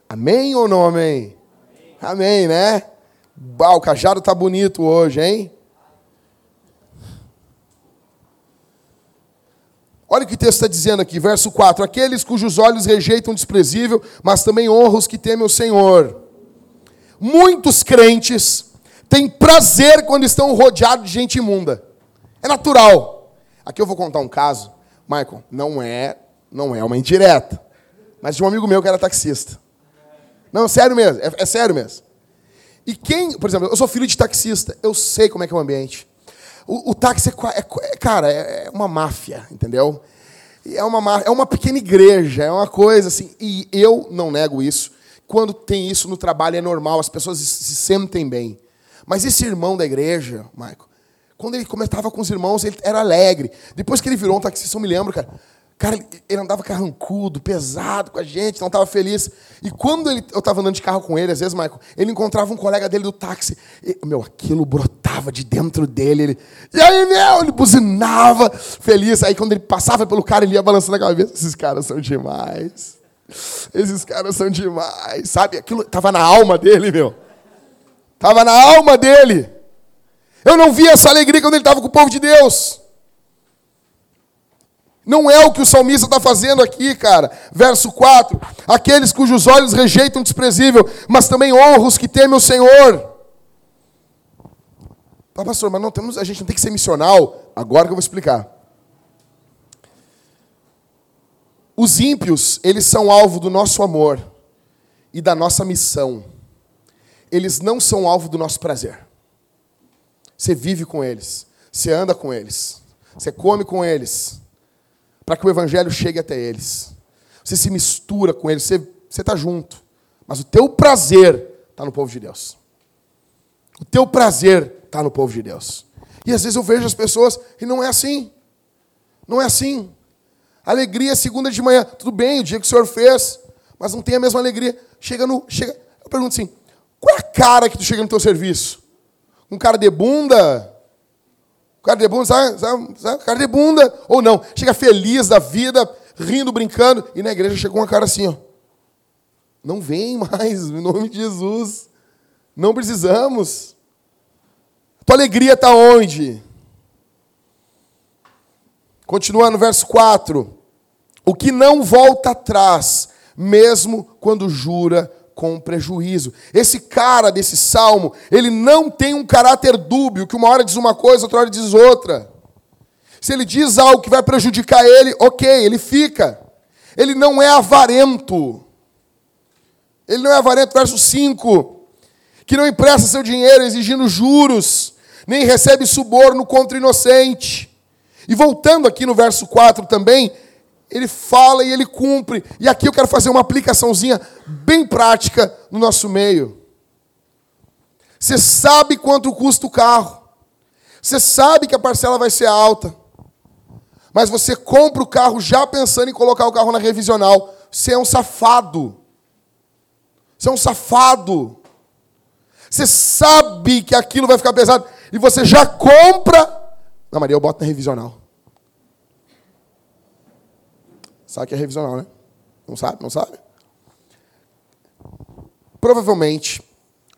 Amém ou não amém? Amém, amém né? Bah, o cajado tá bonito hoje, hein? Olha o que o texto está dizendo aqui, verso 4: Aqueles cujos olhos rejeitam o desprezível, mas também honram os que temem o Senhor. Muitos crentes têm prazer quando estão rodeados de gente imunda. É natural. Aqui eu vou contar um caso, Michael, não é, não é uma indireta mas de um amigo meu que era taxista. Não, sério mesmo, é, é sério mesmo. E quem, por exemplo, eu sou filho de taxista, eu sei como é que é o ambiente. O, o táxi é, é, cara, é uma máfia, entendeu? É uma, é uma pequena igreja, é uma coisa assim. E eu não nego isso. Quando tem isso no trabalho é normal, as pessoas se sentem bem. Mas esse irmão da igreja, Michael, quando ele comentava com os irmãos, ele era alegre. Depois que ele virou um taxista, eu me lembro, cara, Cara, ele andava carrancudo, pesado com a gente, não estava feliz. E quando ele, eu estava andando de carro com ele, às vezes, Michael, ele encontrava um colega dele do táxi. E, meu, aquilo brotava de dentro dele. Ele, e aí, meu? Ele buzinava, feliz. Aí quando ele passava pelo cara, ele ia balançando a cabeça. Esses caras são demais. Esses caras são demais. Sabe? Aquilo estava na alma dele, meu. Estava na alma dele. Eu não via essa alegria quando ele estava com o povo de Deus. Não é o que o salmista está fazendo aqui, cara. Verso 4: Aqueles cujos olhos rejeitam o desprezível, mas também honram os que temem o Senhor. Ah, pastor, mas não temos, a gente não tem que ser missional. Agora que eu vou explicar. Os ímpios, eles são alvo do nosso amor e da nossa missão. Eles não são alvo do nosso prazer. Você vive com eles, você anda com eles, você come com eles para que o evangelho chegue até eles. Você se mistura com eles, você está junto. Mas o teu prazer está no povo de Deus. O teu prazer está no povo de Deus. E às vezes eu vejo as pessoas e não é assim. Não é assim. Alegria é segunda de manhã. Tudo bem, o dia que o Senhor fez, mas não tem a mesma alegria. Chega no. Chega, eu pergunto assim: qual é a cara que tu chega no teu serviço? Um cara de bunda? Cara de bunda, sabe? Cara de bunda. Ou não, chega feliz da vida, rindo, brincando, e na igreja chega uma cara assim, ó. Não vem mais, em nome de Jesus. Não precisamos. Tua alegria está onde? Continuando no verso 4. O que não volta atrás, mesmo quando jura com prejuízo. Esse cara desse salmo, ele não tem um caráter dúbio, que uma hora diz uma coisa, outra hora diz outra. Se ele diz algo que vai prejudicar ele, ok, ele fica. Ele não é avarento. Ele não é avarento, verso 5. Que não empresta seu dinheiro exigindo juros, nem recebe suborno contra inocente. E voltando aqui no verso 4 também, ele fala e ele cumpre. E aqui eu quero fazer uma aplicaçãozinha bem prática no nosso meio. Você sabe quanto custa o carro. Você sabe que a parcela vai ser alta. Mas você compra o carro já pensando em colocar o carro na revisional. Você é um safado. Você é um safado. Você sabe que aquilo vai ficar pesado. E você já compra. Não, Maria, eu boto na revisional. Sabe que é revisional, né? Não sabe? Não sabe? Provavelmente,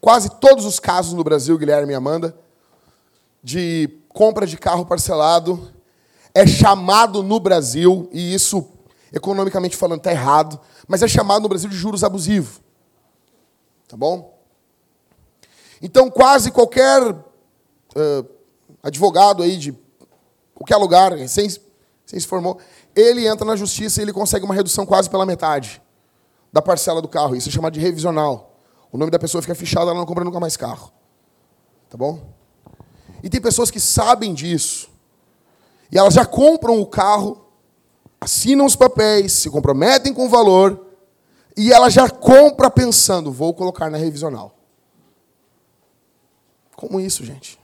quase todos os casos no Brasil, Guilherme e Amanda, de compra de carro parcelado, é chamado no Brasil, e isso, economicamente falando, está errado, mas é chamado no Brasil de juros abusivos. Tá bom? Então, quase qualquer uh, advogado aí de qualquer lugar, sem, sem se formou, ele entra na justiça e ele consegue uma redução quase pela metade da parcela do carro. Isso é chamado de revisional. O nome da pessoa fica fechado, ela não compra nunca mais carro. Tá bom? E tem pessoas que sabem disso. E elas já compram o carro, assinam os papéis, se comprometem com o valor, e ela já compra pensando, vou colocar na revisional. Como isso, gente?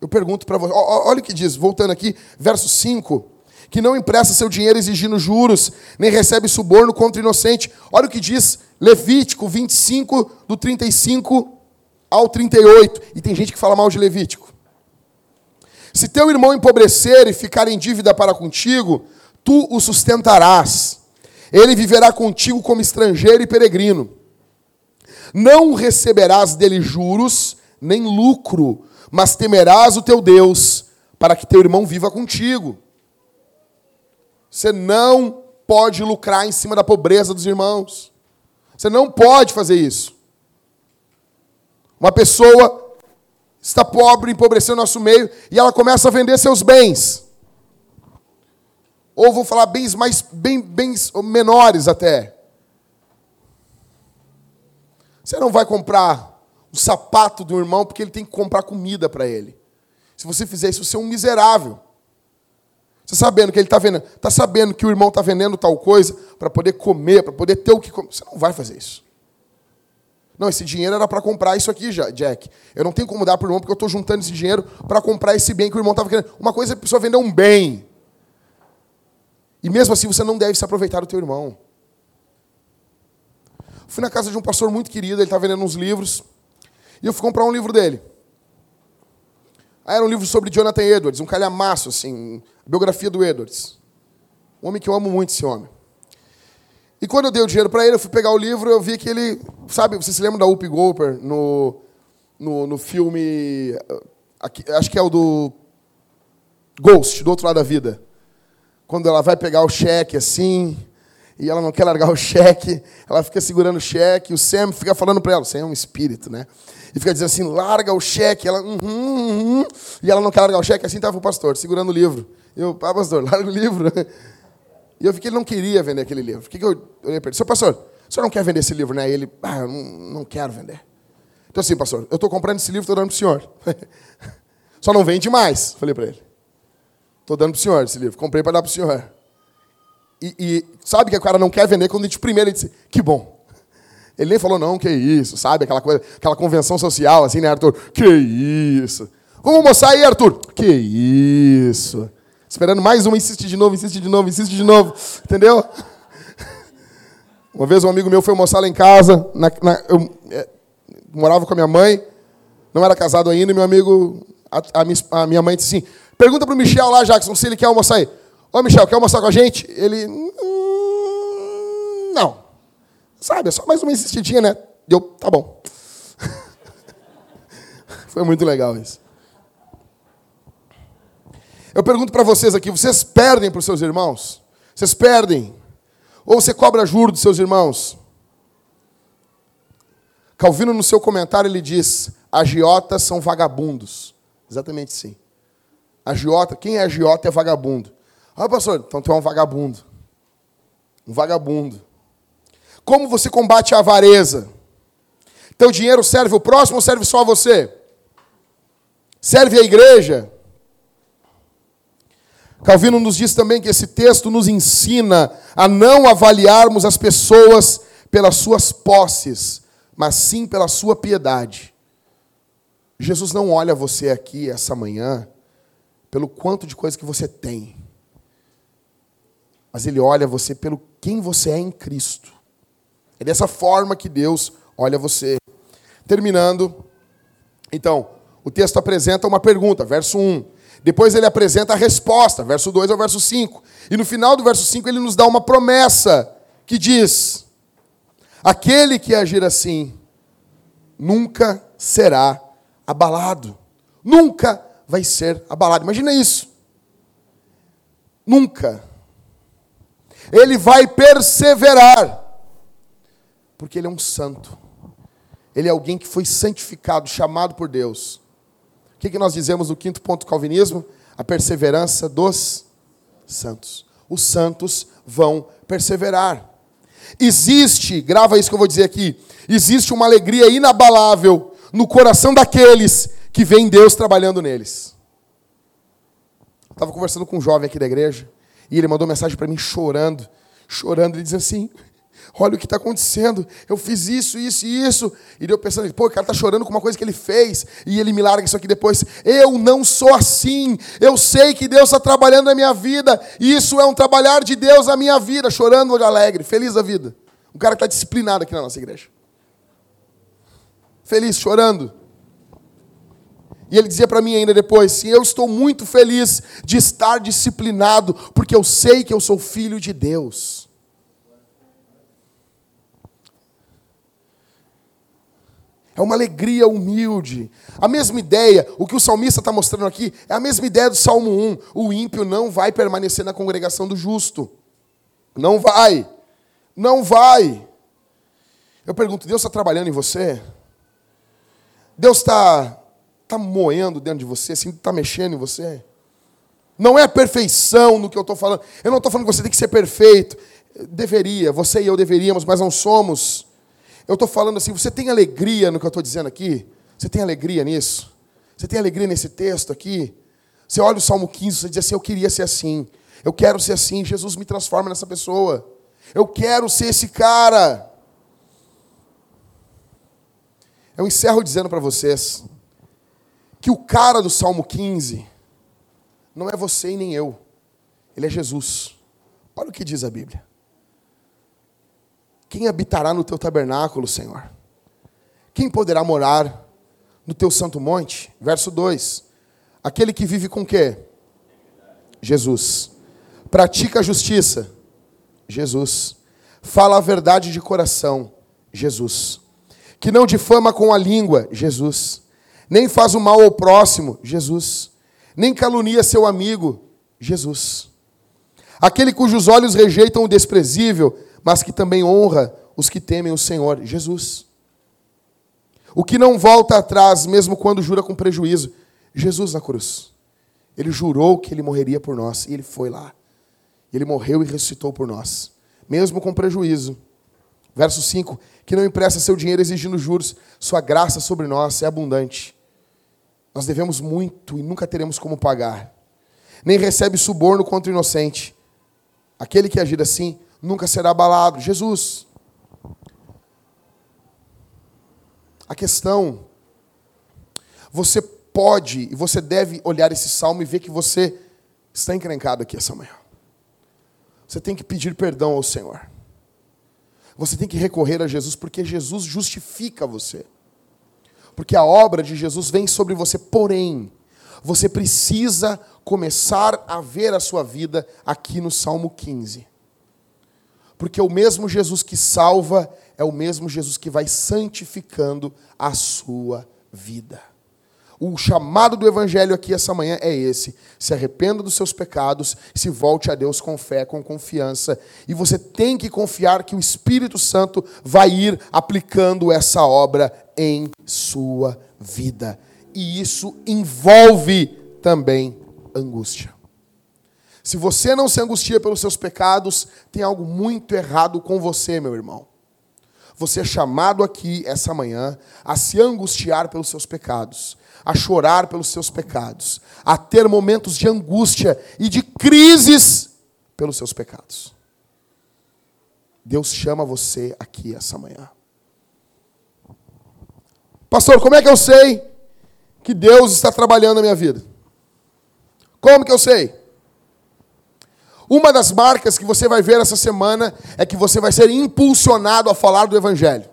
Eu pergunto para você, olha o que diz, voltando aqui, verso 5 que não empresta seu dinheiro exigindo juros, nem recebe suborno contra inocente. Olha o que diz Levítico 25, do 35 ao 38. E tem gente que fala mal de Levítico. Se teu irmão empobrecer e ficar em dívida para contigo, tu o sustentarás. Ele viverá contigo como estrangeiro e peregrino. Não receberás dele juros, nem lucro, mas temerás o teu Deus, para que teu irmão viva contigo. Você não pode lucrar em cima da pobreza dos irmãos. Você não pode fazer isso. Uma pessoa está pobre, empobreceu nosso meio, e ela começa a vender seus bens. Ou vou falar bens mais bem, bens menores até. Você não vai comprar o sapato do irmão porque ele tem que comprar comida para ele. Se você fizer isso, você é um miserável. Você sabendo que ele está vendendo, está sabendo que o irmão está vendendo tal coisa para poder comer, para poder ter o que comer. Você não vai fazer isso. Não, esse dinheiro era para comprar isso aqui, Jack. Eu não tenho como dar para o irmão porque eu estou juntando esse dinheiro para comprar esse bem que o irmão estava querendo. Uma coisa é a pessoa vender um bem. E mesmo assim você não deve se aproveitar do teu irmão. Fui na casa de um pastor muito querido, ele estava vendendo uns livros. E eu fui comprar um livro dele. Aí era um livro sobre Jonathan Edwards, um calhamaço, assim, biografia do Edwards. Um homem que eu amo muito, esse homem. E quando eu dei o dinheiro para ele, eu fui pegar o livro, eu vi que ele, sabe, você se lembra da Whoopi Goldberg no, no, no filme, aqui, acho que é o do Ghost, do outro lado da vida. Quando ela vai pegar o cheque assim, e ela não quer largar o cheque, ela fica segurando o cheque, o Sam fica falando para ela, o Sam é um espírito, né? e fica dizendo assim, larga o cheque. Ela, uhum, uhum, e ela não quer largar o cheque. Assim estava o pastor, segurando o livro. Eu, ah, pastor, larga o livro. E eu vi que ele não queria vender aquele livro. O que, que eu olhei para ele? Seu pastor, o senhor não quer vender esse livro, né? E ele, ah, eu não, não quero vender. Então assim, pastor, eu estou comprando esse livro, estou dando para o senhor. Só não vende mais, falei para ele. Estou dando para o senhor esse livro. Comprei para dar para o senhor. E, e, sabe que o cara não quer vender quando a gente primeiro ele disse, que bom. Ele nem falou, não, que isso, sabe? Aquela coisa, aquela convenção social, assim, né, Arthur? Que isso. Vamos almoçar aí, Arthur? Que isso. Esperando mais uma, insiste de novo, insiste de novo, insiste de novo. Entendeu? Uma vez um amigo meu foi almoçar lá em casa, na, na, eu é, morava com a minha mãe, não era casado ainda, e meu amigo, a, a, minha, a minha mãe disse assim, pergunta para o Michel lá, Jackson, se ele quer almoçar aí. Ô, Michel, quer almoçar com a gente? Ele, hum, não. Sabe, é só mais uma insistidinha, né? Deu, tá bom. Foi muito legal isso. Eu pergunto para vocês aqui, vocês perdem para os seus irmãos? Vocês perdem? Ou você cobra juros dos seus irmãos? Calvino, no seu comentário, ele diz: agiotas são vagabundos. Exatamente sim. Agiota, quem é agiota é vagabundo. Ah, pastor, então tu é um vagabundo. Um vagabundo. Como você combate a avareza? Teu dinheiro serve o próximo ou serve só a você? Serve a igreja? Calvino nos diz também que esse texto nos ensina a não avaliarmos as pessoas pelas suas posses, mas sim pela sua piedade. Jesus não olha você aqui essa manhã pelo quanto de coisa que você tem, mas ele olha você pelo quem você é em Cristo. É dessa forma que Deus olha você. Terminando, então, o texto apresenta uma pergunta, verso 1. Depois ele apresenta a resposta, verso 2 ao verso 5. E no final do verso 5 ele nos dá uma promessa que diz: Aquele que agir assim nunca será abalado. Nunca vai ser abalado. Imagina isso. Nunca. Ele vai perseverar porque ele é um santo. Ele é alguém que foi santificado, chamado por Deus. O que, que nós dizemos no quinto ponto do calvinismo? A perseverança dos santos. Os santos vão perseverar. Existe, grava isso que eu vou dizer aqui, existe uma alegria inabalável no coração daqueles que veem Deus trabalhando neles. Estava conversando com um jovem aqui da igreja e ele mandou mensagem para mim chorando, chorando. Ele diz assim: Olha o que está acontecendo. Eu fiz isso, isso e isso. E eu pensando, pô, o cara está chorando com uma coisa que ele fez. E ele me larga isso aqui depois. Eu não sou assim. Eu sei que Deus está trabalhando na minha vida. Isso é um trabalhar de Deus na minha vida. Chorando alegre, feliz da vida. Um cara que está disciplinado aqui na nossa igreja. Feliz, chorando. E ele dizia para mim ainda depois: sim, eu estou muito feliz de estar disciplinado, porque eu sei que eu sou filho de Deus. É uma alegria humilde. A mesma ideia, o que o salmista está mostrando aqui, é a mesma ideia do Salmo 1. O ímpio não vai permanecer na congregação do justo. Não vai. Não vai. Eu pergunto: Deus está trabalhando em você? Deus está está moendo dentro de você, assim, está mexendo em você. Não é perfeição no que eu estou falando. Eu não estou falando que você tem que ser perfeito. Deveria, você e eu deveríamos, mas não somos. Eu estou falando assim, você tem alegria no que eu estou dizendo aqui? Você tem alegria nisso? Você tem alegria nesse texto aqui? Você olha o Salmo 15 e diz assim: Eu queria ser assim. Eu quero ser assim. Jesus me transforma nessa pessoa. Eu quero ser esse cara. Eu encerro dizendo para vocês: que o cara do Salmo 15 não é você e nem eu, ele é Jesus. Olha o que diz a Bíblia. Quem habitará no teu tabernáculo, Senhor? Quem poderá morar no teu santo monte? Verso 2. Aquele que vive com quê? Jesus. Pratica a justiça? Jesus. Fala a verdade de coração? Jesus. Que não difama com a língua? Jesus nem faz o mal ao próximo, Jesus. Nem calunia seu amigo, Jesus. Aquele cujos olhos rejeitam o desprezível, mas que também honra os que temem o Senhor, Jesus. O que não volta atrás, mesmo quando jura com prejuízo, Jesus na cruz. Ele jurou que ele morreria por nós, e ele foi lá. Ele morreu e ressuscitou por nós, mesmo com prejuízo. Verso 5: Que não empresta seu dinheiro exigindo juros, sua graça sobre nós é abundante. Nós devemos muito e nunca teremos como pagar. Nem recebe suborno contra o inocente. Aquele que agir assim nunca será abalado. Jesus. A questão, você pode e você deve olhar esse salmo e ver que você está encrencado aqui essa manhã. Você tem que pedir perdão ao Senhor. Você tem que recorrer a Jesus, porque Jesus justifica você porque a obra de Jesus vem sobre você. Porém, você precisa começar a ver a sua vida aqui no Salmo 15. Porque o mesmo Jesus que salva é o mesmo Jesus que vai santificando a sua vida. O chamado do Evangelho aqui essa manhã é esse: se arrependa dos seus pecados, se volte a Deus com fé, com confiança. E você tem que confiar que o Espírito Santo vai ir aplicando essa obra em sua vida. E isso envolve também angústia. Se você não se angustia pelos seus pecados, tem algo muito errado com você, meu irmão. Você é chamado aqui essa manhã a se angustiar pelos seus pecados a chorar pelos seus pecados, a ter momentos de angústia e de crises pelos seus pecados. Deus chama você aqui essa manhã. Pastor, como é que eu sei que Deus está trabalhando na minha vida? Como que eu sei? Uma das marcas que você vai ver essa semana é que você vai ser impulsionado a falar do Evangelho.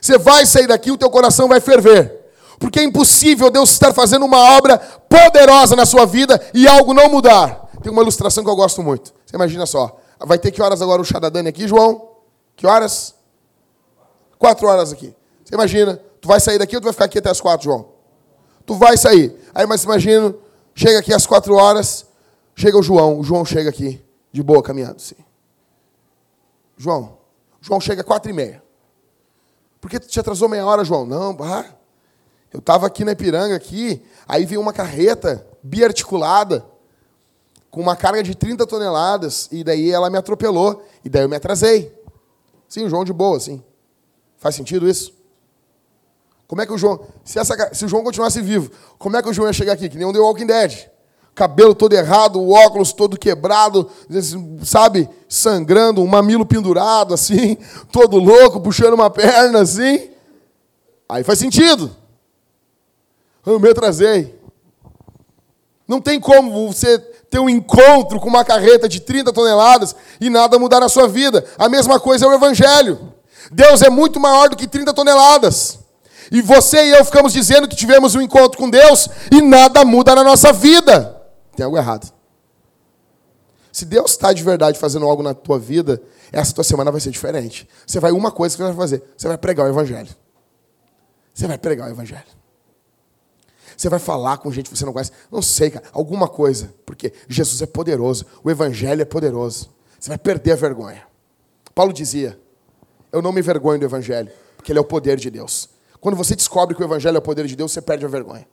Você vai sair daqui, o teu coração vai ferver. Porque é impossível Deus estar fazendo uma obra poderosa na sua vida e algo não mudar. Tem uma ilustração que eu gosto muito. Você imagina só. Vai ter que horas agora o chá da Dani aqui, João? Que horas? Quatro horas aqui. Você imagina, tu vai sair daqui ou tu vai ficar aqui até as quatro, João? Tu vai sair. Aí, mas imagina, chega aqui às quatro horas, chega o João. O João chega aqui, de boa, caminhando, sim. João, João chega às quatro e meia. Por que tu te atrasou meia hora, João? Não, bah, eu estava aqui na Ipiranga, aqui, aí veio uma carreta biarticulada, com uma carga de 30 toneladas, e daí ela me atropelou, e daí eu me atrasei. Sim, o João de boa, sim. Faz sentido isso? Como é que o João. Se, essa, se o João continuasse vivo, como é que o João ia chegar aqui? Que nem um The Walking Dead. Cabelo todo errado, o óculos todo quebrado, sabe? Sangrando, um mamilo pendurado, assim, todo louco, puxando uma perna, assim. Aí faz sentido. Eu me atrasei. Não tem como você ter um encontro com uma carreta de 30 toneladas e nada mudar na sua vida. A mesma coisa é o Evangelho. Deus é muito maior do que 30 toneladas. E você e eu ficamos dizendo que tivemos um encontro com Deus e nada muda na nossa vida. Tem algo errado. Se Deus está de verdade fazendo algo na tua vida, essa tua semana vai ser diferente. Você vai uma coisa que você vai fazer: você vai pregar o Evangelho. Você vai pregar o Evangelho. Você vai falar com gente que você não conhece. Não sei, cara. Alguma coisa. Porque Jesus é poderoso. O Evangelho é poderoso. Você vai perder a vergonha. Paulo dizia: Eu não me vergonho do Evangelho, porque ele é o poder de Deus. Quando você descobre que o Evangelho é o poder de Deus, você perde a vergonha.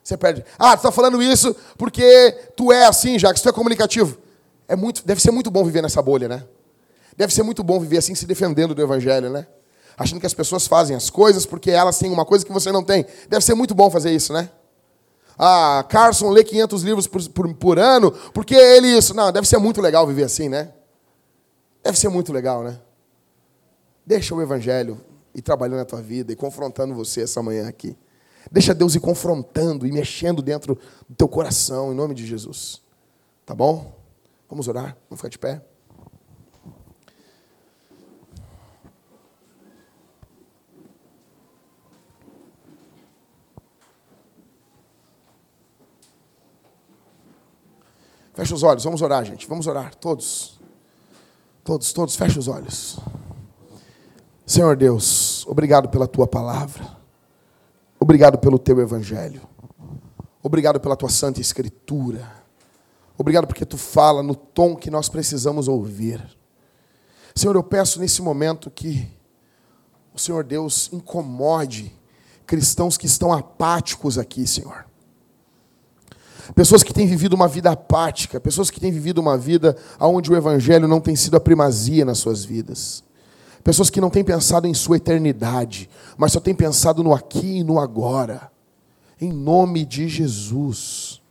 Você perde. Ah, tu está falando isso porque tu é assim, já que tu é comunicativo. É muito, deve ser muito bom viver nessa bolha, né? Deve ser muito bom viver assim, se defendendo do Evangelho, né? achando que as pessoas fazem as coisas porque elas têm uma coisa que você não tem. Deve ser muito bom fazer isso, né? Ah, Carson lê 500 livros por, por, por ano, porque ele isso. Não, deve ser muito legal viver assim, né? Deve ser muito legal, né? Deixa o evangelho ir trabalhando na tua vida e confrontando você essa manhã aqui. Deixa Deus ir confrontando e mexendo dentro do teu coração, em nome de Jesus. Tá bom? Vamos orar? Vamos ficar de pé? Fecha os olhos, vamos orar, gente. Vamos orar, todos. Todos, todos, fecha os olhos. Senhor Deus, obrigado pela tua palavra. Obrigado pelo teu evangelho. Obrigado pela tua santa escritura. Obrigado porque tu fala no tom que nós precisamos ouvir. Senhor, eu peço nesse momento que o Senhor Deus incomode cristãos que estão apáticos aqui, Senhor. Pessoas que têm vivido uma vida apática, pessoas que têm vivido uma vida onde o Evangelho não tem sido a primazia nas suas vidas. Pessoas que não têm pensado em sua eternidade, mas só têm pensado no aqui e no agora. Em nome de Jesus.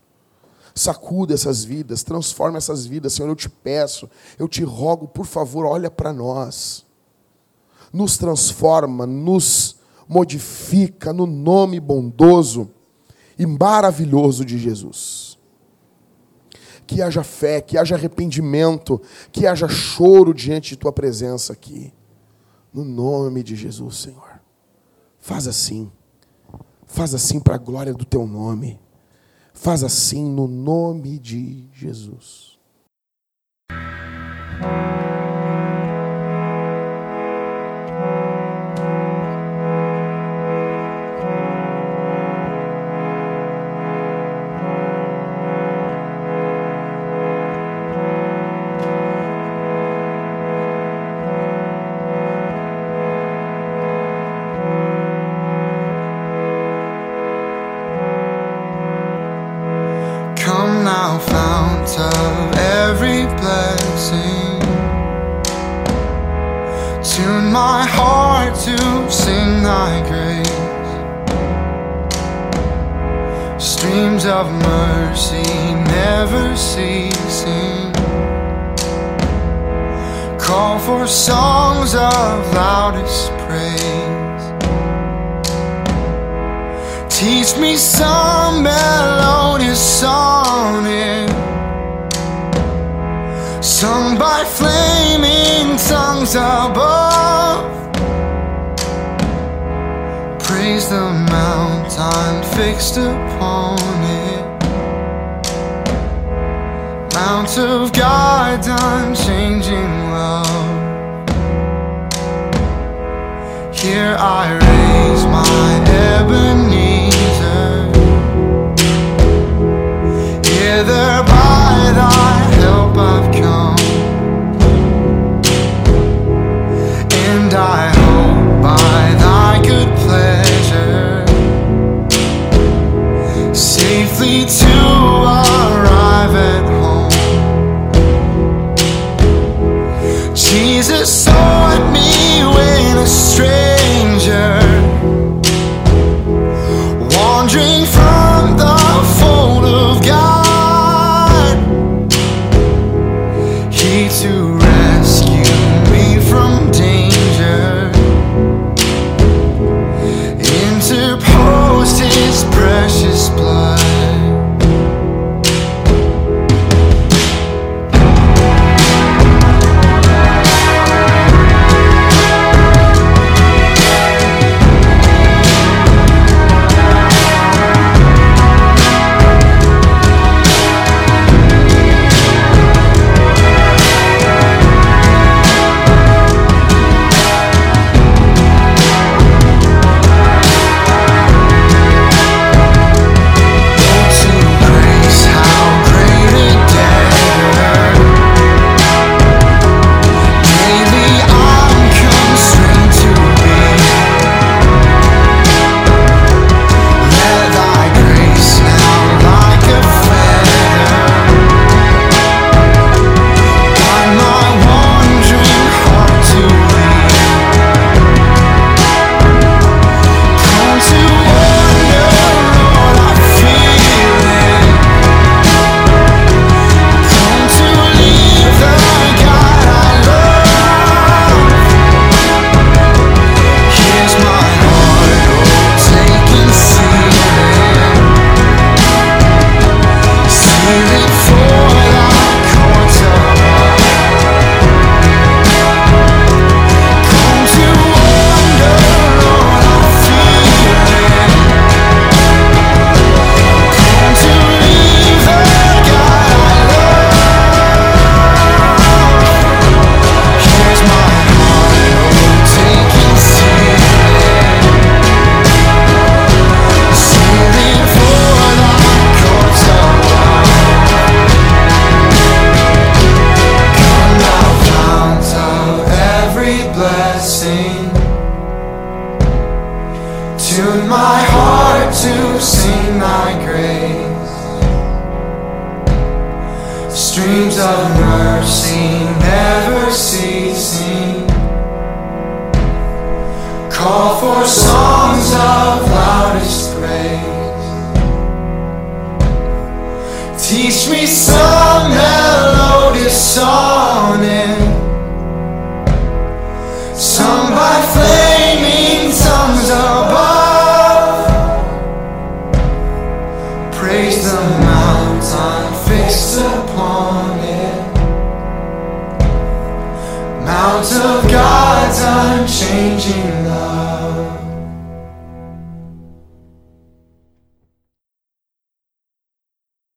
Sacuda essas vidas, transforma essas vidas, Senhor, eu te peço, eu te rogo, por favor, olha para nós. Nos transforma, nos modifica no nome bondoso e maravilhoso de Jesus. Que haja fé, que haja arrependimento, que haja choro diante de tua presença aqui. No nome de Jesus, Senhor. Faz assim. Faz assim para a glória do teu nome. Faz assim no nome de Jesus.
Sung by flaming tongues above. Praise the mountain fixed upon it. Mount of God's unchanging love. Here I raise my Ebenezer. Hither Jesus, so at me. a stranger,